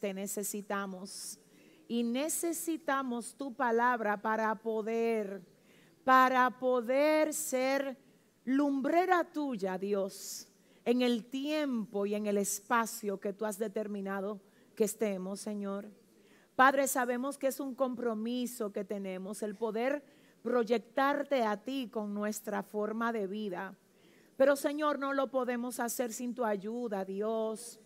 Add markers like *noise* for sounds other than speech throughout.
te necesitamos. Y necesitamos tu palabra para poder, para poder ser lumbrera tuya, Dios, en el tiempo y en el espacio que tú has determinado que estemos, Señor. Padre, sabemos que es un compromiso que tenemos, el poder proyectarte a ti con nuestra forma de vida. Pero Señor, no lo podemos hacer sin tu ayuda, Dios.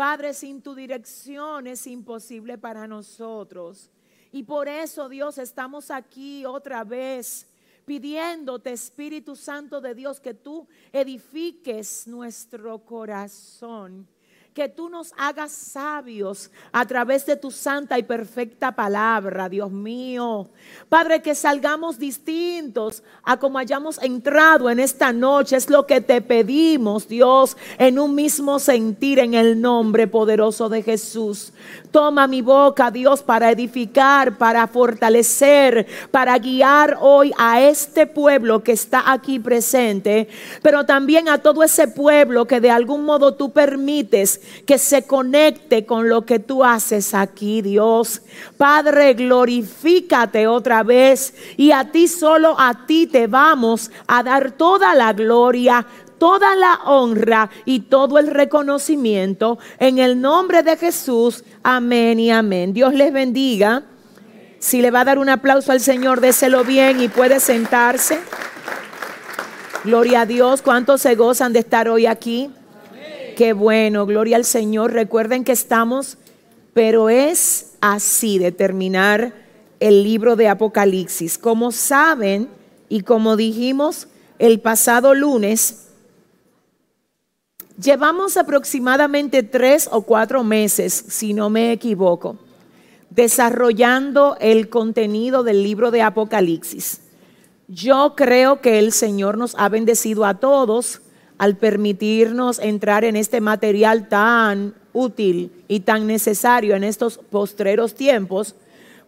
Padre, sin tu dirección es imposible para nosotros. Y por eso, Dios, estamos aquí otra vez pidiéndote, Espíritu Santo de Dios, que tú edifiques nuestro corazón que tú nos hagas sabios a través de tu santa y perfecta palabra, Dios mío. Padre, que salgamos distintos a como hayamos entrado en esta noche. Es lo que te pedimos, Dios, en un mismo sentir en el nombre poderoso de Jesús. Toma mi boca, Dios, para edificar, para fortalecer, para guiar hoy a este pueblo que está aquí presente, pero también a todo ese pueblo que de algún modo tú permites que se conecte con lo que tú haces aquí, Dios. Padre, glorifícate otra vez y a ti solo a ti te vamos a dar toda la gloria, toda la honra y todo el reconocimiento en el nombre de Jesús. Amén y amén. Dios les bendiga. Si le va a dar un aplauso al Señor, déselo bien y puede sentarse. Gloria a Dios. ¿Cuántos se gozan de estar hoy aquí? Qué bueno, gloria al Señor. Recuerden que estamos, pero es así de terminar el libro de Apocalipsis. Como saben y como dijimos el pasado lunes, llevamos aproximadamente tres o cuatro meses, si no me equivoco, desarrollando el contenido del libro de Apocalipsis. Yo creo que el Señor nos ha bendecido a todos al permitirnos entrar en este material tan útil y tan necesario en estos postreros tiempos,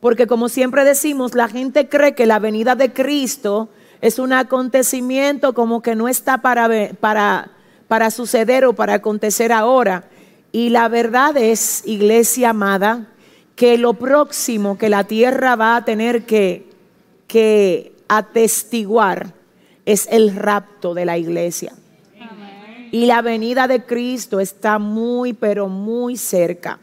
porque como siempre decimos, la gente cree que la venida de Cristo es un acontecimiento como que no está para, para, para suceder o para acontecer ahora. Y la verdad es, iglesia amada, que lo próximo que la tierra va a tener que, que atestiguar es el rapto de la iglesia y la venida de Cristo está muy, pero muy cerca.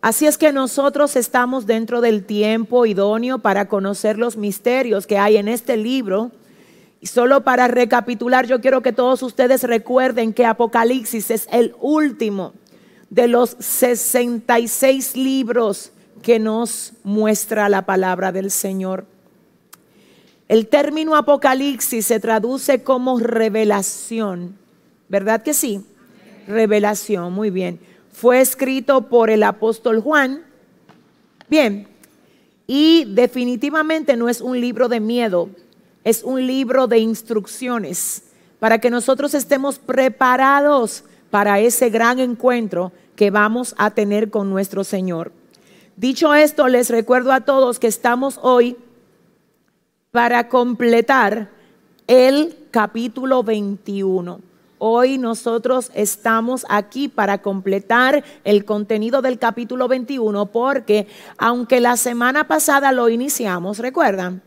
Así es que nosotros estamos dentro del tiempo idóneo para conocer los misterios que hay en este libro. Y solo para recapitular, yo quiero que todos ustedes recuerden que Apocalipsis es el último de los 66 libros que nos muestra la palabra del Señor. El término Apocalipsis se traduce como revelación ¿Verdad que sí? Revelación, muy bien. Fue escrito por el apóstol Juan. Bien, y definitivamente no es un libro de miedo, es un libro de instrucciones para que nosotros estemos preparados para ese gran encuentro que vamos a tener con nuestro Señor. Dicho esto, les recuerdo a todos que estamos hoy para completar el capítulo 21. Hoy nosotros estamos aquí para completar el contenido del capítulo 21 porque aunque la semana pasada lo iniciamos, ¿recuerdan?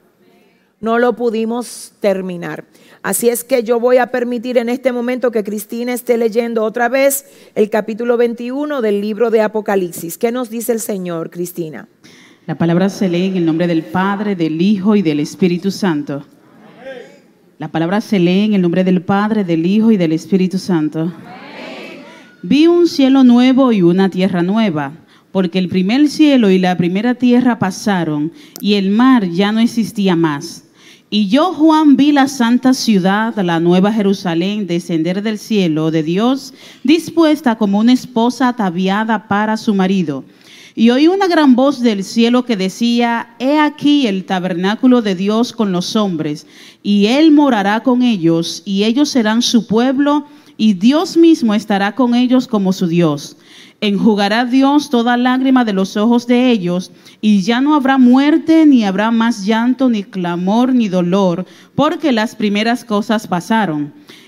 No lo pudimos terminar. Así es que yo voy a permitir en este momento que Cristina esté leyendo otra vez el capítulo 21 del libro de Apocalipsis. ¿Qué nos dice el Señor, Cristina? La palabra se lee en el nombre del Padre, del Hijo y del Espíritu Santo. La palabra se lee en el nombre del Padre, del Hijo y del Espíritu Santo. Vi un cielo nuevo y una tierra nueva, porque el primer cielo y la primera tierra pasaron y el mar ya no existía más. Y yo, Juan, vi la santa ciudad, la nueva Jerusalén, descender del cielo de Dios, dispuesta como una esposa ataviada para su marido. Y oí una gran voz del cielo que decía, He aquí el tabernáculo de Dios con los hombres, y Él morará con ellos, y ellos serán su pueblo, y Dios mismo estará con ellos como su Dios. Enjugará Dios toda lágrima de los ojos de ellos, y ya no habrá muerte, ni habrá más llanto, ni clamor, ni dolor, porque las primeras cosas pasaron.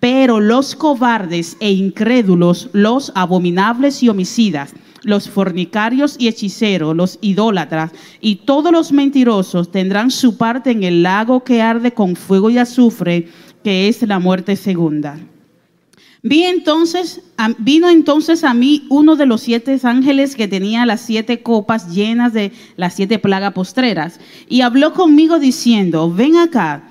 Pero los cobardes e incrédulos, los abominables y homicidas, los fornicarios y hechiceros, los idólatras y todos los mentirosos tendrán su parte en el lago que arde con fuego y azufre, que es la muerte segunda. Vi entonces, vino entonces a mí uno de los siete ángeles que tenía las siete copas llenas de las siete plagas postreras y habló conmigo diciendo, ven acá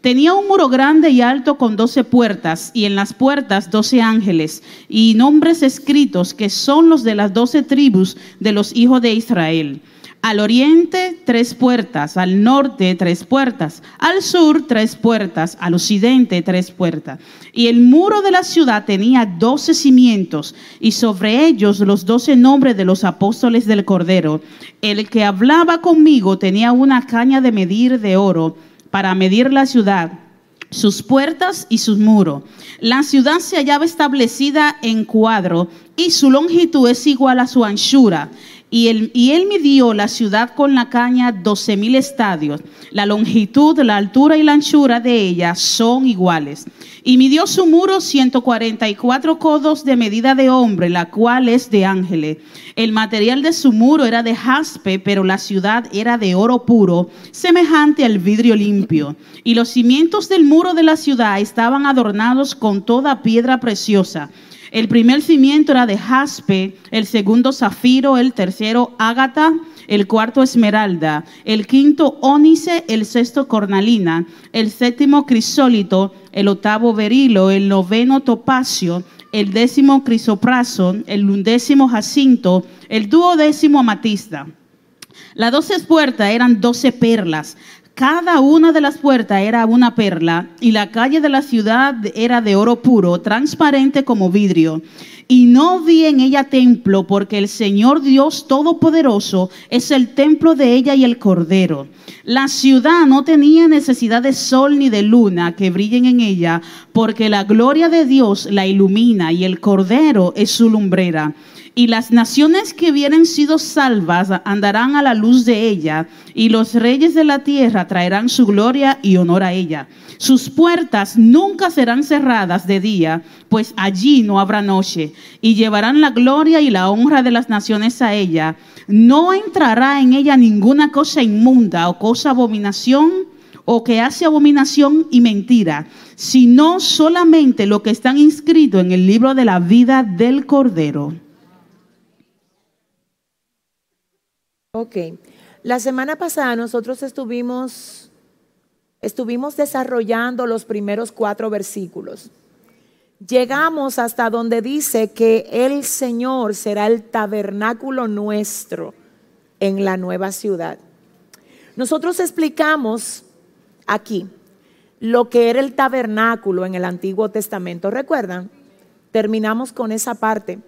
Tenía un muro grande y alto con doce puertas, y en las puertas doce ángeles, y nombres escritos que son los de las doce tribus de los hijos de Israel. Al oriente tres puertas, al norte tres puertas, al sur tres puertas, al occidente tres puertas. Y el muro de la ciudad tenía doce cimientos y sobre ellos los doce nombres de los apóstoles del Cordero. El que hablaba conmigo tenía una caña de medir de oro para medir la ciudad, sus puertas y sus muros. La ciudad se hallaba establecida en cuadro y su longitud es igual a su anchura. Y él, midió la ciudad con la caña doce mil estadios. La longitud, la altura y la anchura de ella son iguales. Y midió su muro 144 codos de medida de hombre, la cual es de ángeles. El material de su muro era de jaspe, pero la ciudad era de oro puro, semejante al vidrio limpio. Y los cimientos del muro de la ciudad estaban adornados con toda piedra preciosa. El primer cimiento era de jaspe, el segundo zafiro, el tercero ágata, el cuarto esmeralda, el quinto ónice, el sexto cornalina, el séptimo crisólito, el octavo berilo, el noveno topacio, el décimo crisopraso, el undécimo jacinto, el duodécimo amatista. Las doce puertas eran doce perlas. Cada una de las puertas era una perla y la calle de la ciudad era de oro puro, transparente como vidrio y no vi en ella templo, porque el Señor Dios Todopoderoso es el templo de ella y el Cordero. La ciudad no tenía necesidad de sol ni de luna que brillen en ella, porque la gloria de Dios la ilumina y el Cordero es su lumbrera. Y las naciones que hubieran sido salvas andarán a la luz de ella, y los reyes de la tierra traerán su gloria y honor a ella. Sus puertas nunca serán cerradas de día, pues allí no habrá noche, y llevarán la gloria y la honra de las naciones a ella. No entrará en ella ninguna cosa inmunda o cosa abominación o que hace abominación y mentira, sino solamente lo que están inscritos en el libro de la vida del Cordero. Ok, la semana pasada nosotros estuvimos estuvimos desarrollando los primeros cuatro versículos. Llegamos hasta donde dice que el Señor será el tabernáculo nuestro en la nueva ciudad. Nosotros explicamos aquí lo que era el tabernáculo en el Antiguo Testamento. ¿Recuerdan? Terminamos con esa parte,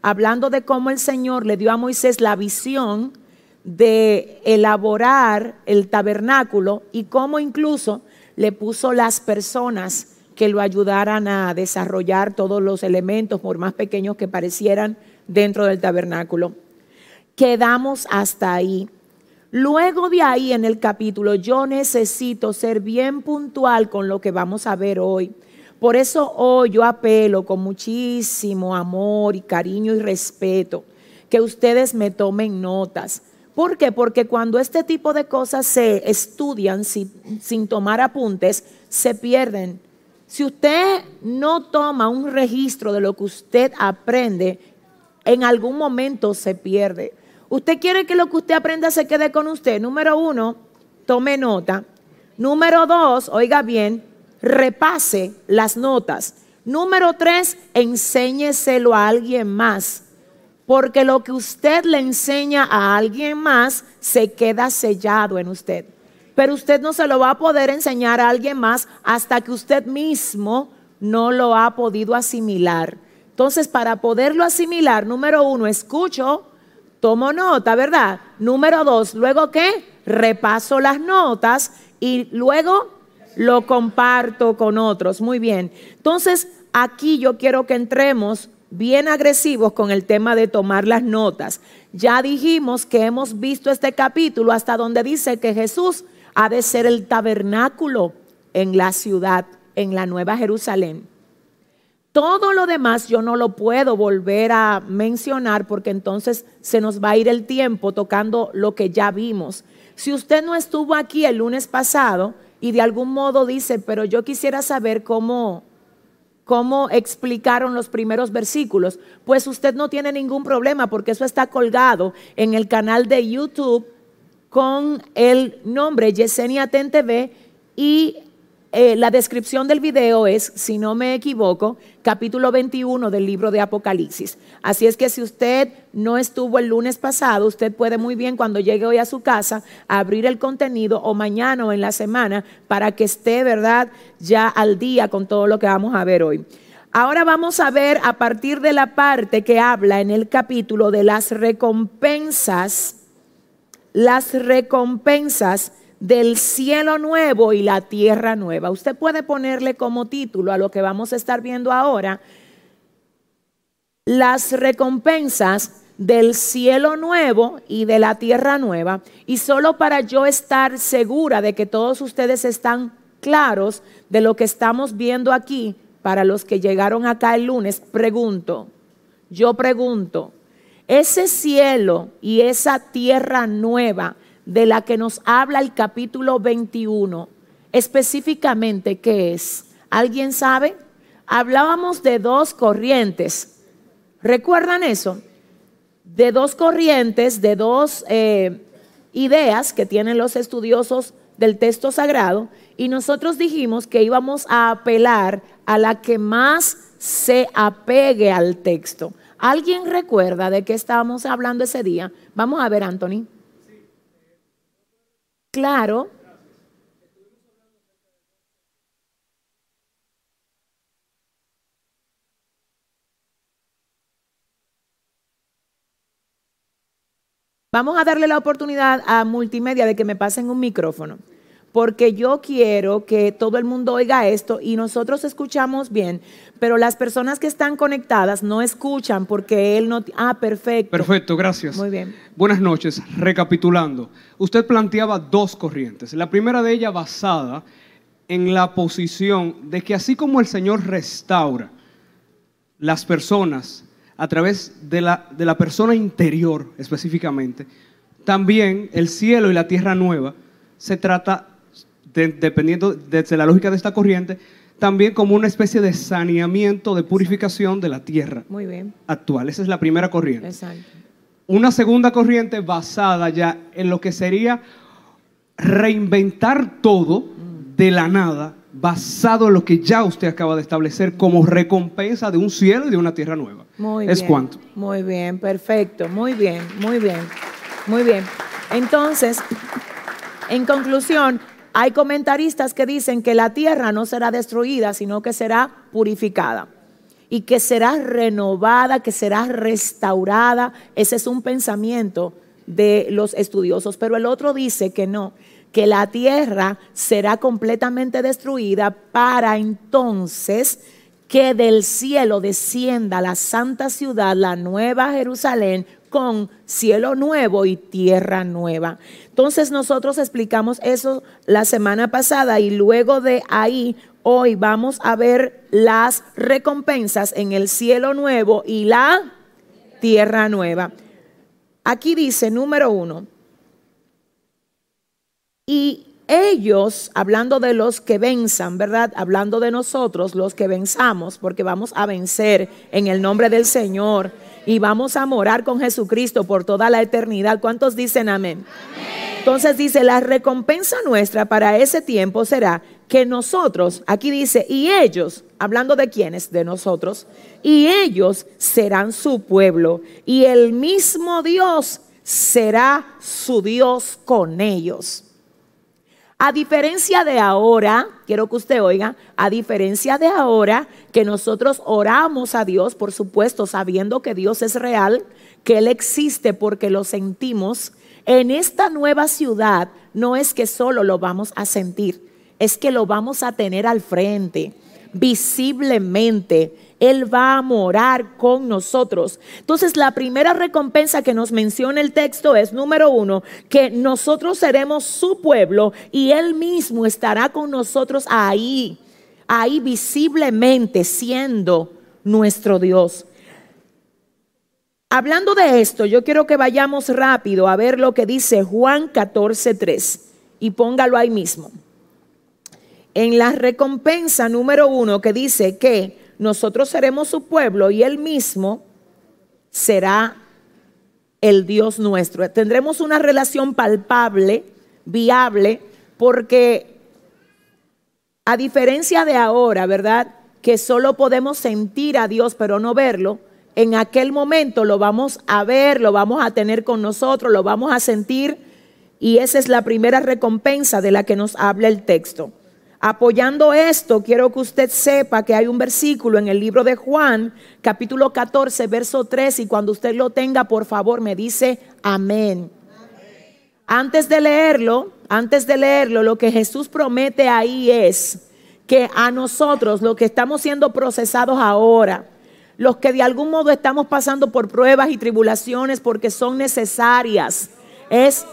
hablando de cómo el Señor le dio a Moisés la visión de elaborar el tabernáculo y cómo incluso le puso las personas que lo ayudaran a desarrollar todos los elementos, por más pequeños que parecieran, dentro del tabernáculo. Quedamos hasta ahí. Luego de ahí en el capítulo, yo necesito ser bien puntual con lo que vamos a ver hoy, Por eso hoy yo apelo con muchísimo amor y cariño y respeto que ustedes me tomen notas. ¿Por qué? Porque cuando este tipo de cosas se estudian sin, sin tomar apuntes, se pierden. Si usted no toma un registro de lo que usted aprende, en algún momento se pierde. Usted quiere que lo que usted aprenda se quede con usted. Número uno, tome nota. Número dos, oiga bien, repase las notas. Número tres, enséñeselo a alguien más. Porque lo que usted le enseña a alguien más se queda sellado en usted. Pero usted no se lo va a poder enseñar a alguien más hasta que usted mismo no lo ha podido asimilar. Entonces, para poderlo asimilar, número uno, escucho, tomo nota, ¿verdad? Número dos, luego qué? Repaso las notas y luego lo comparto con otros. Muy bien. Entonces, aquí yo quiero que entremos bien agresivos con el tema de tomar las notas. Ya dijimos que hemos visto este capítulo hasta donde dice que Jesús ha de ser el tabernáculo en la ciudad, en la Nueva Jerusalén. Todo lo demás yo no lo puedo volver a mencionar porque entonces se nos va a ir el tiempo tocando lo que ya vimos. Si usted no estuvo aquí el lunes pasado y de algún modo dice, pero yo quisiera saber cómo, cómo explicaron los primeros versículos, pues usted no tiene ningún problema porque eso está colgado en el canal de YouTube con el nombre Yesenia Ten TV y eh, la descripción del video es, si no me equivoco, capítulo 21 del libro de Apocalipsis. Así es que si usted no estuvo el lunes pasado, usted puede muy bien cuando llegue hoy a su casa abrir el contenido o mañana o en la semana para que esté, ¿verdad?, ya al día con todo lo que vamos a ver hoy. Ahora vamos a ver a partir de la parte que habla en el capítulo de las recompensas, las recompensas del cielo nuevo y la tierra nueva. Usted puede ponerle como título a lo que vamos a estar viendo ahora, las recompensas del cielo nuevo y de la tierra nueva. Y solo para yo estar segura de que todos ustedes están claros de lo que estamos viendo aquí, para los que llegaron acá el lunes, pregunto, yo pregunto, ese cielo y esa tierra nueva de la que nos habla el capítulo 21, específicamente, ¿qué es? ¿Alguien sabe? Hablábamos de dos corrientes. ¿Recuerdan eso? De dos corrientes, de dos eh, ideas que tienen los estudiosos del texto sagrado y nosotros dijimos que íbamos a apelar a la que más se apegue al texto. ¿Alguien recuerda de qué estábamos hablando ese día? Vamos a ver, Anthony. Claro. Vamos a darle la oportunidad a multimedia de que me pasen un micrófono, porque yo quiero que todo el mundo oiga esto y nosotros escuchamos bien, pero las personas que están conectadas no escuchan porque él no... Ah, perfecto. Perfecto, gracias. Muy bien. Buenas noches. Recapitulando, usted planteaba dos corrientes. La primera de ellas basada en la posición de que así como el Señor restaura las personas a través de la, de la persona interior específicamente, también el cielo y la tierra nueva se trata, dependiendo desde la lógica de esta corriente, también como una especie de saneamiento, de purificación de la tierra Muy bien. actual. Esa es la primera corriente. Exacto. Una segunda corriente basada ya en lo que sería reinventar todo de la nada, basado en lo que ya usted acaba de establecer como recompensa de un cielo y de una tierra nueva. Muy es bien. cuanto. Muy bien, perfecto. Muy bien, muy bien. Muy bien. Entonces, en conclusión, hay comentaristas que dicen que la tierra no será destruida, sino que será purificada y que será renovada, que será restaurada. Ese es un pensamiento de los estudiosos, pero el otro dice que no, que la tierra será completamente destruida para entonces que del cielo descienda la santa ciudad, la nueva Jerusalén, con cielo nuevo y tierra nueva. Entonces nosotros explicamos eso la semana pasada y luego de ahí hoy vamos a ver las recompensas en el cielo nuevo y la tierra nueva. Aquí dice, número uno, y ellos, hablando de los que venzan, ¿verdad? Hablando de nosotros, los que venzamos, porque vamos a vencer en el nombre del Señor y vamos a morar con Jesucristo por toda la eternidad. ¿Cuántos dicen amén? Entonces dice, la recompensa nuestra para ese tiempo será que nosotros, aquí dice, y ellos, hablando de quiénes, de nosotros, y ellos serán su pueblo, y el mismo Dios será su Dios con ellos. A diferencia de ahora, quiero que usted oiga, a diferencia de ahora que nosotros oramos a Dios, por supuesto, sabiendo que Dios es real, que Él existe porque lo sentimos, en esta nueva ciudad no es que solo lo vamos a sentir, es que lo vamos a tener al frente, visiblemente. Él va a morar con nosotros. Entonces, la primera recompensa que nos menciona el texto es, número uno, que nosotros seremos su pueblo y Él mismo estará con nosotros ahí, ahí visiblemente siendo nuestro Dios. Hablando de esto, yo quiero que vayamos rápido a ver lo que dice Juan 14:3 y póngalo ahí mismo. En la recompensa número uno que dice que nosotros seremos su pueblo y él mismo será el Dios nuestro. Tendremos una relación palpable, viable, porque a diferencia de ahora, ¿verdad? Que solo podemos sentir a Dios pero no verlo en aquel momento lo vamos a ver, lo vamos a tener con nosotros, lo vamos a sentir y esa es la primera recompensa de la que nos habla el texto. Apoyando esto, quiero que usted sepa que hay un versículo en el libro de Juan, capítulo 14, verso 3, y cuando usted lo tenga, por favor, me dice amén. Antes de leerlo, antes de leerlo, lo que Jesús promete ahí es que a nosotros, los que estamos siendo procesados ahora, los que de algún modo estamos pasando por pruebas y tribulaciones porque son necesarias. Es,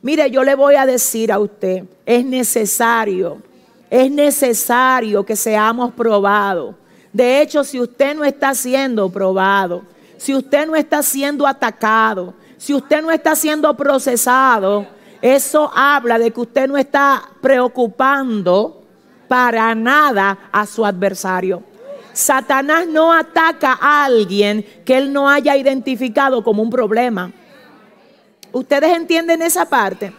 mire, yo le voy a decir a usted, es necesario, es necesario que seamos probados. De hecho, si usted no está siendo probado, si usted no está siendo atacado, si usted no está siendo procesado, eso habla de que usted no está preocupando para nada a su adversario. Satanás no ataca a alguien que él no haya identificado como un problema. ¿Ustedes entienden esa parte?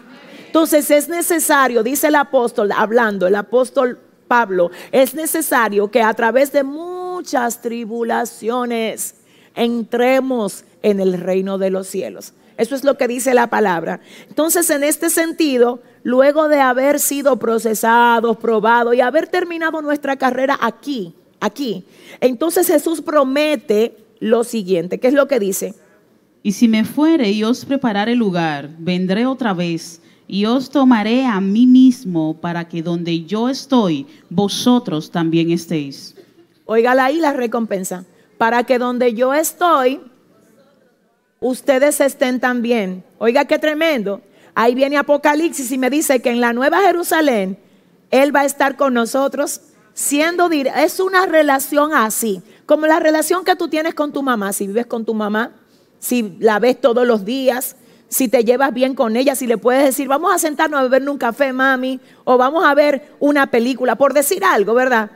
Entonces es necesario, dice el apóstol, hablando, el apóstol Pablo, es necesario que a través de muchas tribulaciones entremos en el reino de los cielos. Eso es lo que dice la palabra. Entonces, en este sentido, luego de haber sido procesados, probados y haber terminado nuestra carrera aquí, aquí. Entonces Jesús promete lo siguiente, ¿qué es lo que dice? Y si me fuere y os preparare lugar, vendré otra vez y os tomaré a mí mismo para que donde yo estoy, vosotros también estéis. Óigala ahí la recompensa. Para que donde yo estoy, ustedes estén también. Oiga qué tremendo. Ahí viene Apocalipsis y me dice que en la Nueva Jerusalén, Él va a estar con nosotros siendo es una relación así, como la relación que tú tienes con tu mamá, si vives con tu mamá, si la ves todos los días, si te llevas bien con ella, si le puedes decir, vamos a sentarnos a beber un café, mami, o vamos a ver una película, por decir algo, ¿verdad?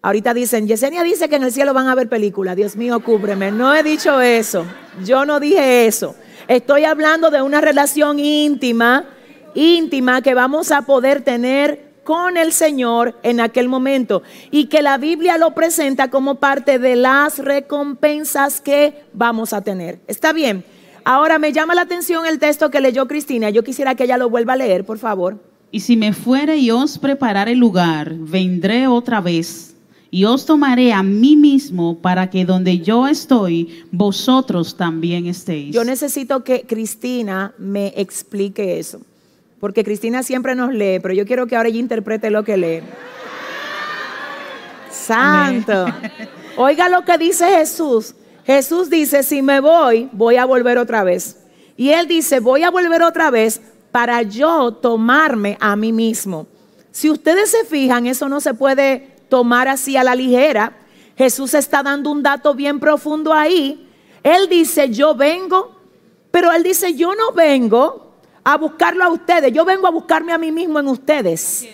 Ahorita dicen, Yesenia dice que en el cielo van a ver películas. Dios mío, cúbreme. No he dicho eso. Yo no dije eso. Estoy hablando de una relación íntima, íntima que vamos a poder tener con el Señor en aquel momento y que la Biblia lo presenta como parte de las recompensas que vamos a tener. ¿Está bien? Ahora me llama la atención el texto que leyó Cristina. Yo quisiera que ella lo vuelva a leer, por favor. Y si me fuere y os preparare el lugar, vendré otra vez y os tomaré a mí mismo para que donde yo estoy, vosotros también estéis. Yo necesito que Cristina me explique eso porque Cristina siempre nos lee, pero yo quiero que ahora ella interprete lo que lee. Santo. *laughs* Oiga lo que dice Jesús. Jesús dice, si me voy, voy a volver otra vez. Y él dice, voy a volver otra vez para yo tomarme a mí mismo. Si ustedes se fijan, eso no se puede tomar así a la ligera. Jesús está dando un dato bien profundo ahí. Él dice, yo vengo, pero él dice, yo no vengo a buscarlo a ustedes, yo vengo a buscarme a mí mismo en ustedes.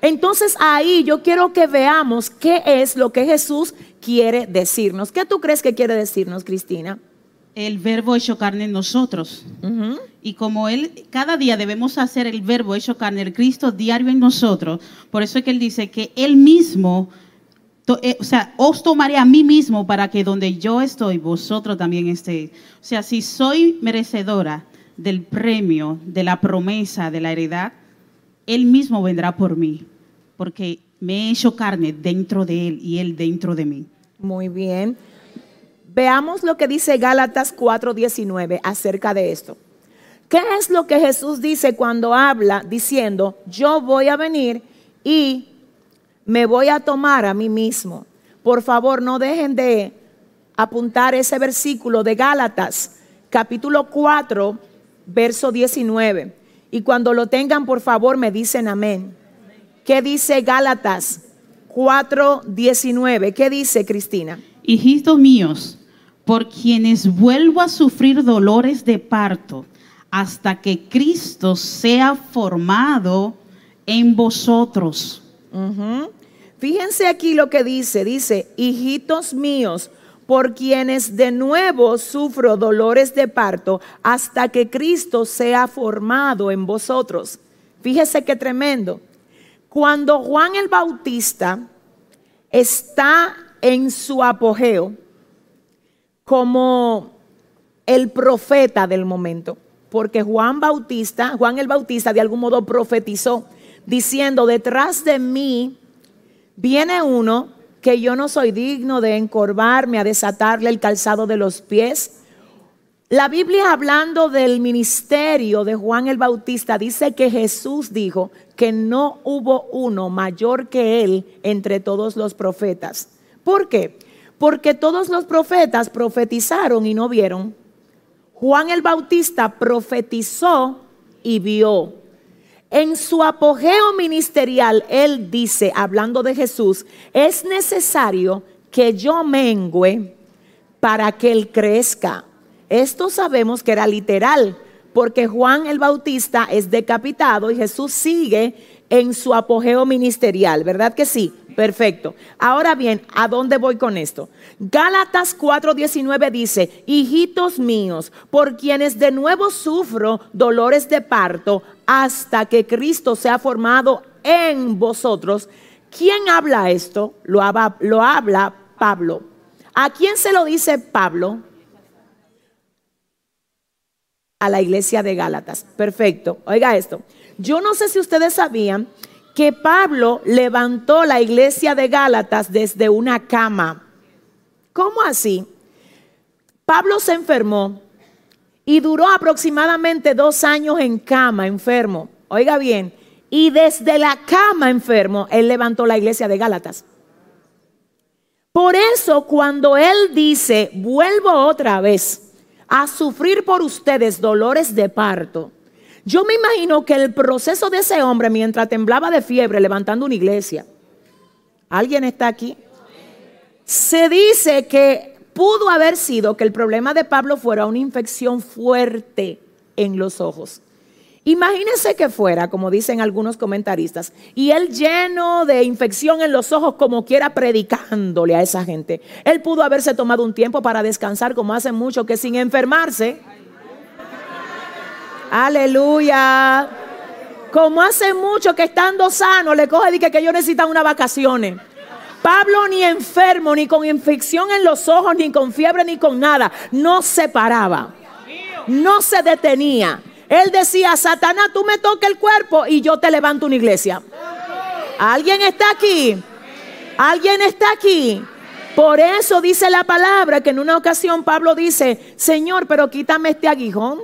Entonces ahí yo quiero que veamos qué es lo que Jesús quiere decirnos. ¿Qué tú crees que quiere decirnos, Cristina? El verbo hecho carne en nosotros. Y como Él, cada día debemos hacer el verbo hecho carne, el Cristo diario en nosotros. Por eso es que Él dice que Él mismo, eh, o sea, os tomaré a mí mismo para que donde yo estoy, vosotros también estéis. O sea, si soy merecedora del premio, de la promesa, de la heredad, Él mismo vendrá por mí. Porque me he hecho carne dentro de Él y Él dentro de mí. Muy bien. Veamos lo que dice Gálatas 4:19 acerca de esto. ¿Qué es lo que Jesús dice cuando habla diciendo, yo voy a venir y me voy a tomar a mí mismo? Por favor, no dejen de apuntar ese versículo de Gálatas, capítulo 4, verso 19. Y cuando lo tengan, por favor, me dicen amén. ¿Qué dice Gálatas 4, 19? ¿Qué dice Cristina? Hijitos míos, por quienes vuelvo a sufrir dolores de parto hasta que Cristo sea formado en vosotros. Fíjense aquí lo que dice, dice, hijitos míos, por quienes de nuevo sufro dolores de parto hasta que Cristo sea formado en vosotros. Fíjese qué tremendo. Cuando Juan el Bautista está en su apogeo, como el profeta del momento, porque Juan Bautista, Juan el Bautista de algún modo profetizó diciendo, detrás de mí viene uno que yo no soy digno de encorvarme a desatarle el calzado de los pies. La Biblia hablando del ministerio de Juan el Bautista dice que Jesús dijo que no hubo uno mayor que él entre todos los profetas. ¿Por qué? Porque todos los profetas profetizaron y no vieron. Juan el Bautista profetizó y vio. En su apogeo ministerial, él dice, hablando de Jesús, es necesario que yo mengüe para que él crezca. Esto sabemos que era literal, porque Juan el Bautista es decapitado y Jesús sigue en su apogeo ministerial, ¿verdad que sí? Perfecto. Ahora bien, ¿a dónde voy con esto? Gálatas 4:19 dice, hijitos míos, por quienes de nuevo sufro dolores de parto hasta que Cristo sea formado en vosotros. ¿Quién habla esto? Lo, lo habla Pablo. ¿A quién se lo dice Pablo? A la iglesia de Gálatas. Perfecto. Oiga esto. Yo no sé si ustedes sabían que Pablo levantó la iglesia de Gálatas desde una cama. ¿Cómo así? Pablo se enfermó y duró aproximadamente dos años en cama, enfermo. Oiga bien, y desde la cama enfermo, él levantó la iglesia de Gálatas. Por eso cuando él dice, vuelvo otra vez a sufrir por ustedes dolores de parto, yo me imagino que el proceso de ese hombre mientras temblaba de fiebre levantando una iglesia, ¿alguien está aquí? Se dice que pudo haber sido que el problema de Pablo fuera una infección fuerte en los ojos. Imagínense que fuera, como dicen algunos comentaristas, y él lleno de infección en los ojos como quiera predicándole a esa gente. Él pudo haberse tomado un tiempo para descansar como hace mucho que sin enfermarse Aleluya. Como hace mucho que estando sano le coge y dice que yo necesito unas vacaciones. Pablo ni enfermo, ni con infección en los ojos, ni con fiebre, ni con nada. No se paraba. No se detenía. Él decía, Satanás, tú me toques el cuerpo y yo te levanto una iglesia. ¿Alguien está aquí? ¿Alguien está aquí? Por eso dice la palabra que en una ocasión Pablo dice, Señor, pero quítame este aguijón.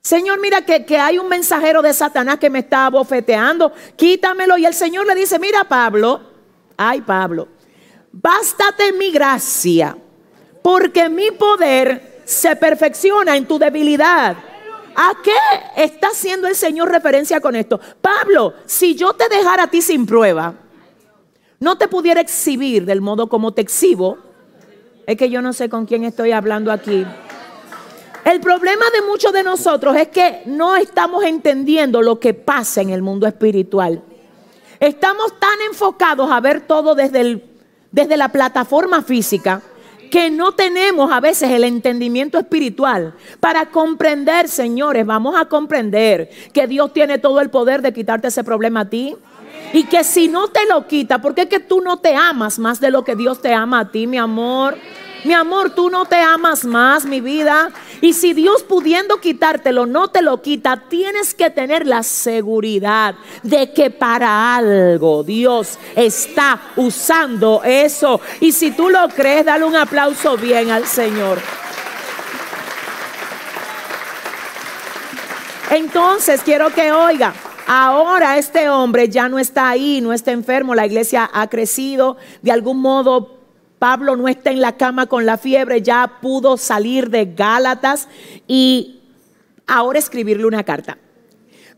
Señor, mira que, que, hay un mensajero de Satanás que me está bofeteando, quítamelo. Y el Señor le dice, mira Pablo, ay Pablo, bástate mi gracia, porque mi poder se perfecciona en tu debilidad. ¿A qué está haciendo el Señor referencia con esto? Pablo, si yo te dejara a ti sin prueba, no te pudiera exhibir del modo como te exhibo, es que yo no sé con quién estoy hablando aquí. El problema de muchos de nosotros es que no estamos entendiendo lo que pasa en el mundo espiritual. Estamos tan enfocados a ver todo desde, el, desde la plataforma física que no tenemos a veces el entendimiento espiritual para comprender, señores, vamos a comprender que Dios tiene todo el poder de quitarte ese problema a ti. Y que si no te lo quita, porque es que tú no te amas más de lo que Dios te ama a ti, mi amor. Mi amor, tú no te amas más, mi vida. Y si Dios pudiendo quitártelo no te lo quita, tienes que tener la seguridad de que para algo Dios está usando eso. Y si tú lo crees, dale un aplauso bien al Señor. Entonces quiero que oiga, ahora este hombre ya no está ahí, no está enfermo, la iglesia ha crecido, de algún modo Pablo no está en la cama con la fiebre, ya pudo salir de Gálatas y ahora escribirle una carta.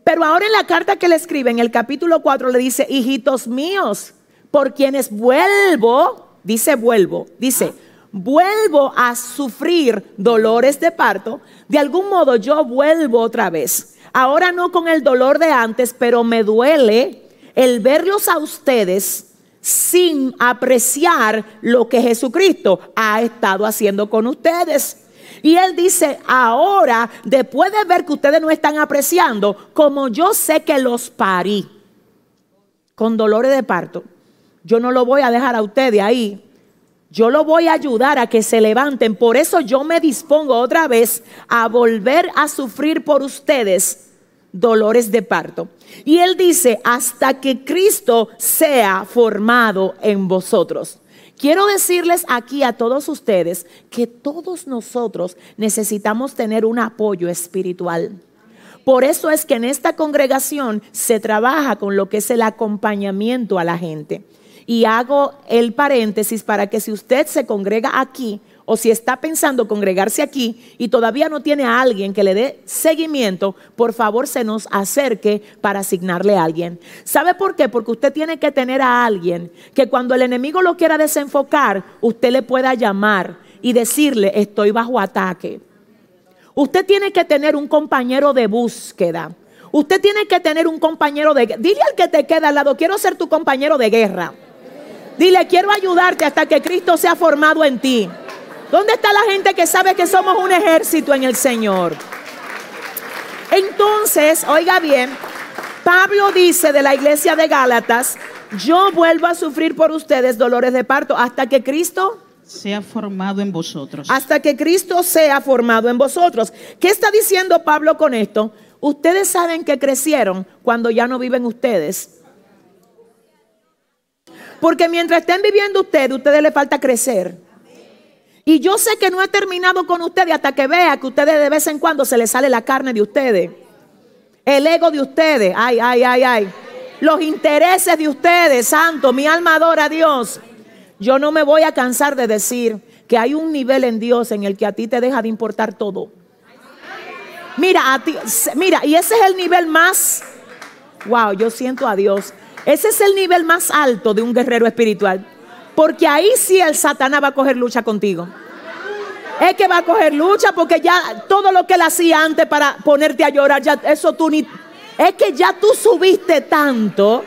Pero ahora en la carta que le escribe, en el capítulo 4, le dice, hijitos míos, por quienes vuelvo, dice vuelvo, dice, vuelvo a sufrir dolores de parto, de algún modo yo vuelvo otra vez. Ahora no con el dolor de antes, pero me duele el verlos a ustedes sin apreciar lo que Jesucristo ha estado haciendo con ustedes. Y él dice, ahora, después de ver que ustedes no están apreciando, como yo sé que los parí con dolores de parto, yo no lo voy a dejar a ustedes ahí. Yo lo voy a ayudar a que se levanten. Por eso yo me dispongo otra vez a volver a sufrir por ustedes dolores de parto. Y él dice, hasta que Cristo sea formado en vosotros. Quiero decirles aquí a todos ustedes que todos nosotros necesitamos tener un apoyo espiritual. Por eso es que en esta congregación se trabaja con lo que es el acompañamiento a la gente. Y hago el paréntesis para que si usted se congrega aquí, o si está pensando congregarse aquí y todavía no tiene a alguien que le dé seguimiento, por favor se nos acerque para asignarle a alguien. ¿Sabe por qué? Porque usted tiene que tener a alguien que cuando el enemigo lo quiera desenfocar, usted le pueda llamar y decirle, estoy bajo ataque. Usted tiene que tener un compañero de búsqueda. Usted tiene que tener un compañero de... Dile al que te queda al lado, quiero ser tu compañero de guerra. Dile, quiero ayudarte hasta que Cristo sea formado en ti. ¿Dónde está la gente que sabe que somos un ejército en el Señor? Entonces, oiga bien, Pablo dice de la iglesia de Gálatas, yo vuelvo a sufrir por ustedes dolores de parto hasta que Cristo sea formado en vosotros. Hasta que Cristo sea formado en vosotros. ¿Qué está diciendo Pablo con esto? Ustedes saben que crecieron cuando ya no viven ustedes. Porque mientras estén viviendo ustedes, a ustedes les falta crecer. Y yo sé que no he terminado con ustedes hasta que vea que ustedes de vez en cuando se les sale la carne de ustedes. El ego de ustedes. Ay, ay, ay, ay. Los intereses de ustedes, santo. Mi alma adora a Dios. Yo no me voy a cansar de decir que hay un nivel en Dios en el que a ti te deja de importar todo. Mira, a ti, mira, y ese es el nivel más, wow, yo siento a Dios. Ese es el nivel más alto de un guerrero espiritual. Porque ahí sí el Satanás va a coger lucha contigo. Es que va a coger lucha porque ya todo lo que él hacía antes para ponerte a llorar, ya eso tú ni... Es que ya tú subiste tanto.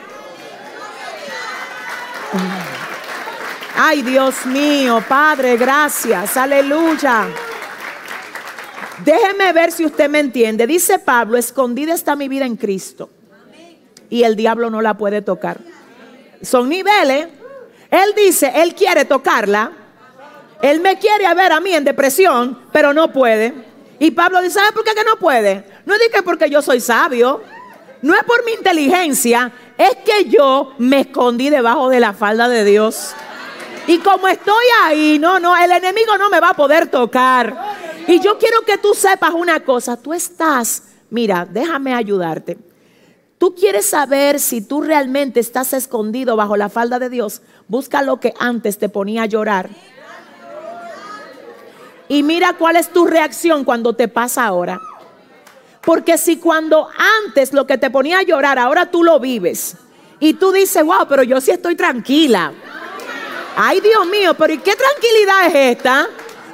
Ay, Dios mío, Padre, gracias, aleluya. Déjeme ver si usted me entiende. Dice Pablo, escondida está mi vida en Cristo. Y el diablo no la puede tocar. Son niveles. Él dice, él quiere tocarla. Él me quiere ver a mí en depresión, pero no puede. Y Pablo dice, ¿sabe por qué que no puede? No es que porque yo soy sabio. No es por mi inteligencia. Es que yo me escondí debajo de la falda de Dios. Y como estoy ahí, no, no, el enemigo no me va a poder tocar. Y yo quiero que tú sepas una cosa. Tú estás, mira, déjame ayudarte. Tú quieres saber si tú realmente estás escondido bajo la falda de Dios. Busca lo que antes te ponía a llorar. Y mira cuál es tu reacción cuando te pasa ahora. Porque si cuando antes lo que te ponía a llorar, ahora tú lo vives. Y tú dices, wow, pero yo sí estoy tranquila. Ay, Dios mío, pero ¿y qué tranquilidad es esta?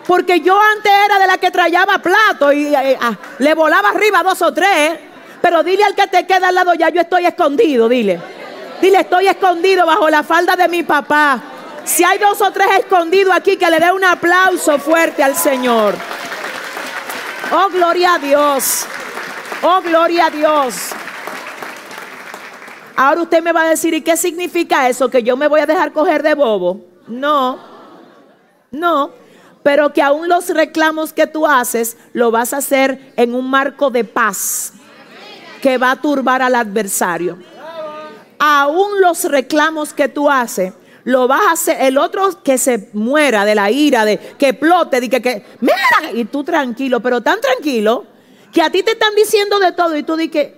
Porque yo antes era de la que trayaba plato y eh, ah, le volaba arriba dos o tres. Pero dile al que te queda al lado, ya yo estoy escondido, dile. Dile, estoy escondido bajo la falda de mi papá. Si hay dos o tres escondidos aquí, que le dé un aplauso fuerte al Señor. Oh, gloria a Dios. Oh, gloria a Dios. Ahora usted me va a decir, ¿y qué significa eso? ¿Que yo me voy a dejar coger de bobo? No, no, pero que aún los reclamos que tú haces lo vas a hacer en un marco de paz que va a turbar al adversario. Aún los reclamos que tú haces lo vas a hacer. El otro que se muera de la ira, de que explote, de que, que mira, y tú tranquilo, pero tan tranquilo que a ti te están diciendo de todo y tú dices,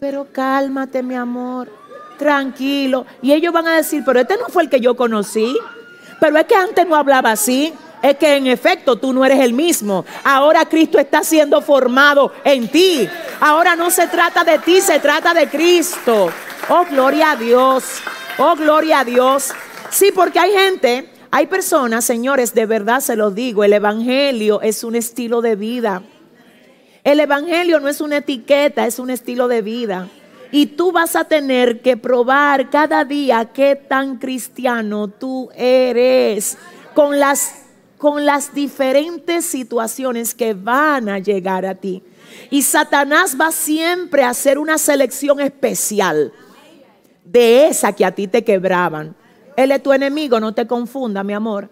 pero cálmate, mi amor, tranquilo. Y ellos van a decir, pero este no fue el que yo conocí, pero es que antes no hablaba así. Es que en efecto tú no eres el mismo. Ahora Cristo está siendo formado en ti. Ahora no se trata de ti, se trata de Cristo. Oh, gloria a Dios. Oh, gloria a Dios. Sí, porque hay gente, hay personas, señores, de verdad se los digo, el Evangelio es un estilo de vida. El Evangelio no es una etiqueta, es un estilo de vida. Y tú vas a tener que probar cada día qué tan cristiano tú eres con las, con las diferentes situaciones que van a llegar a ti. Y Satanás va siempre a hacer una selección especial de esa que a ti te quebraban. Él es tu enemigo, no te confunda, mi amor.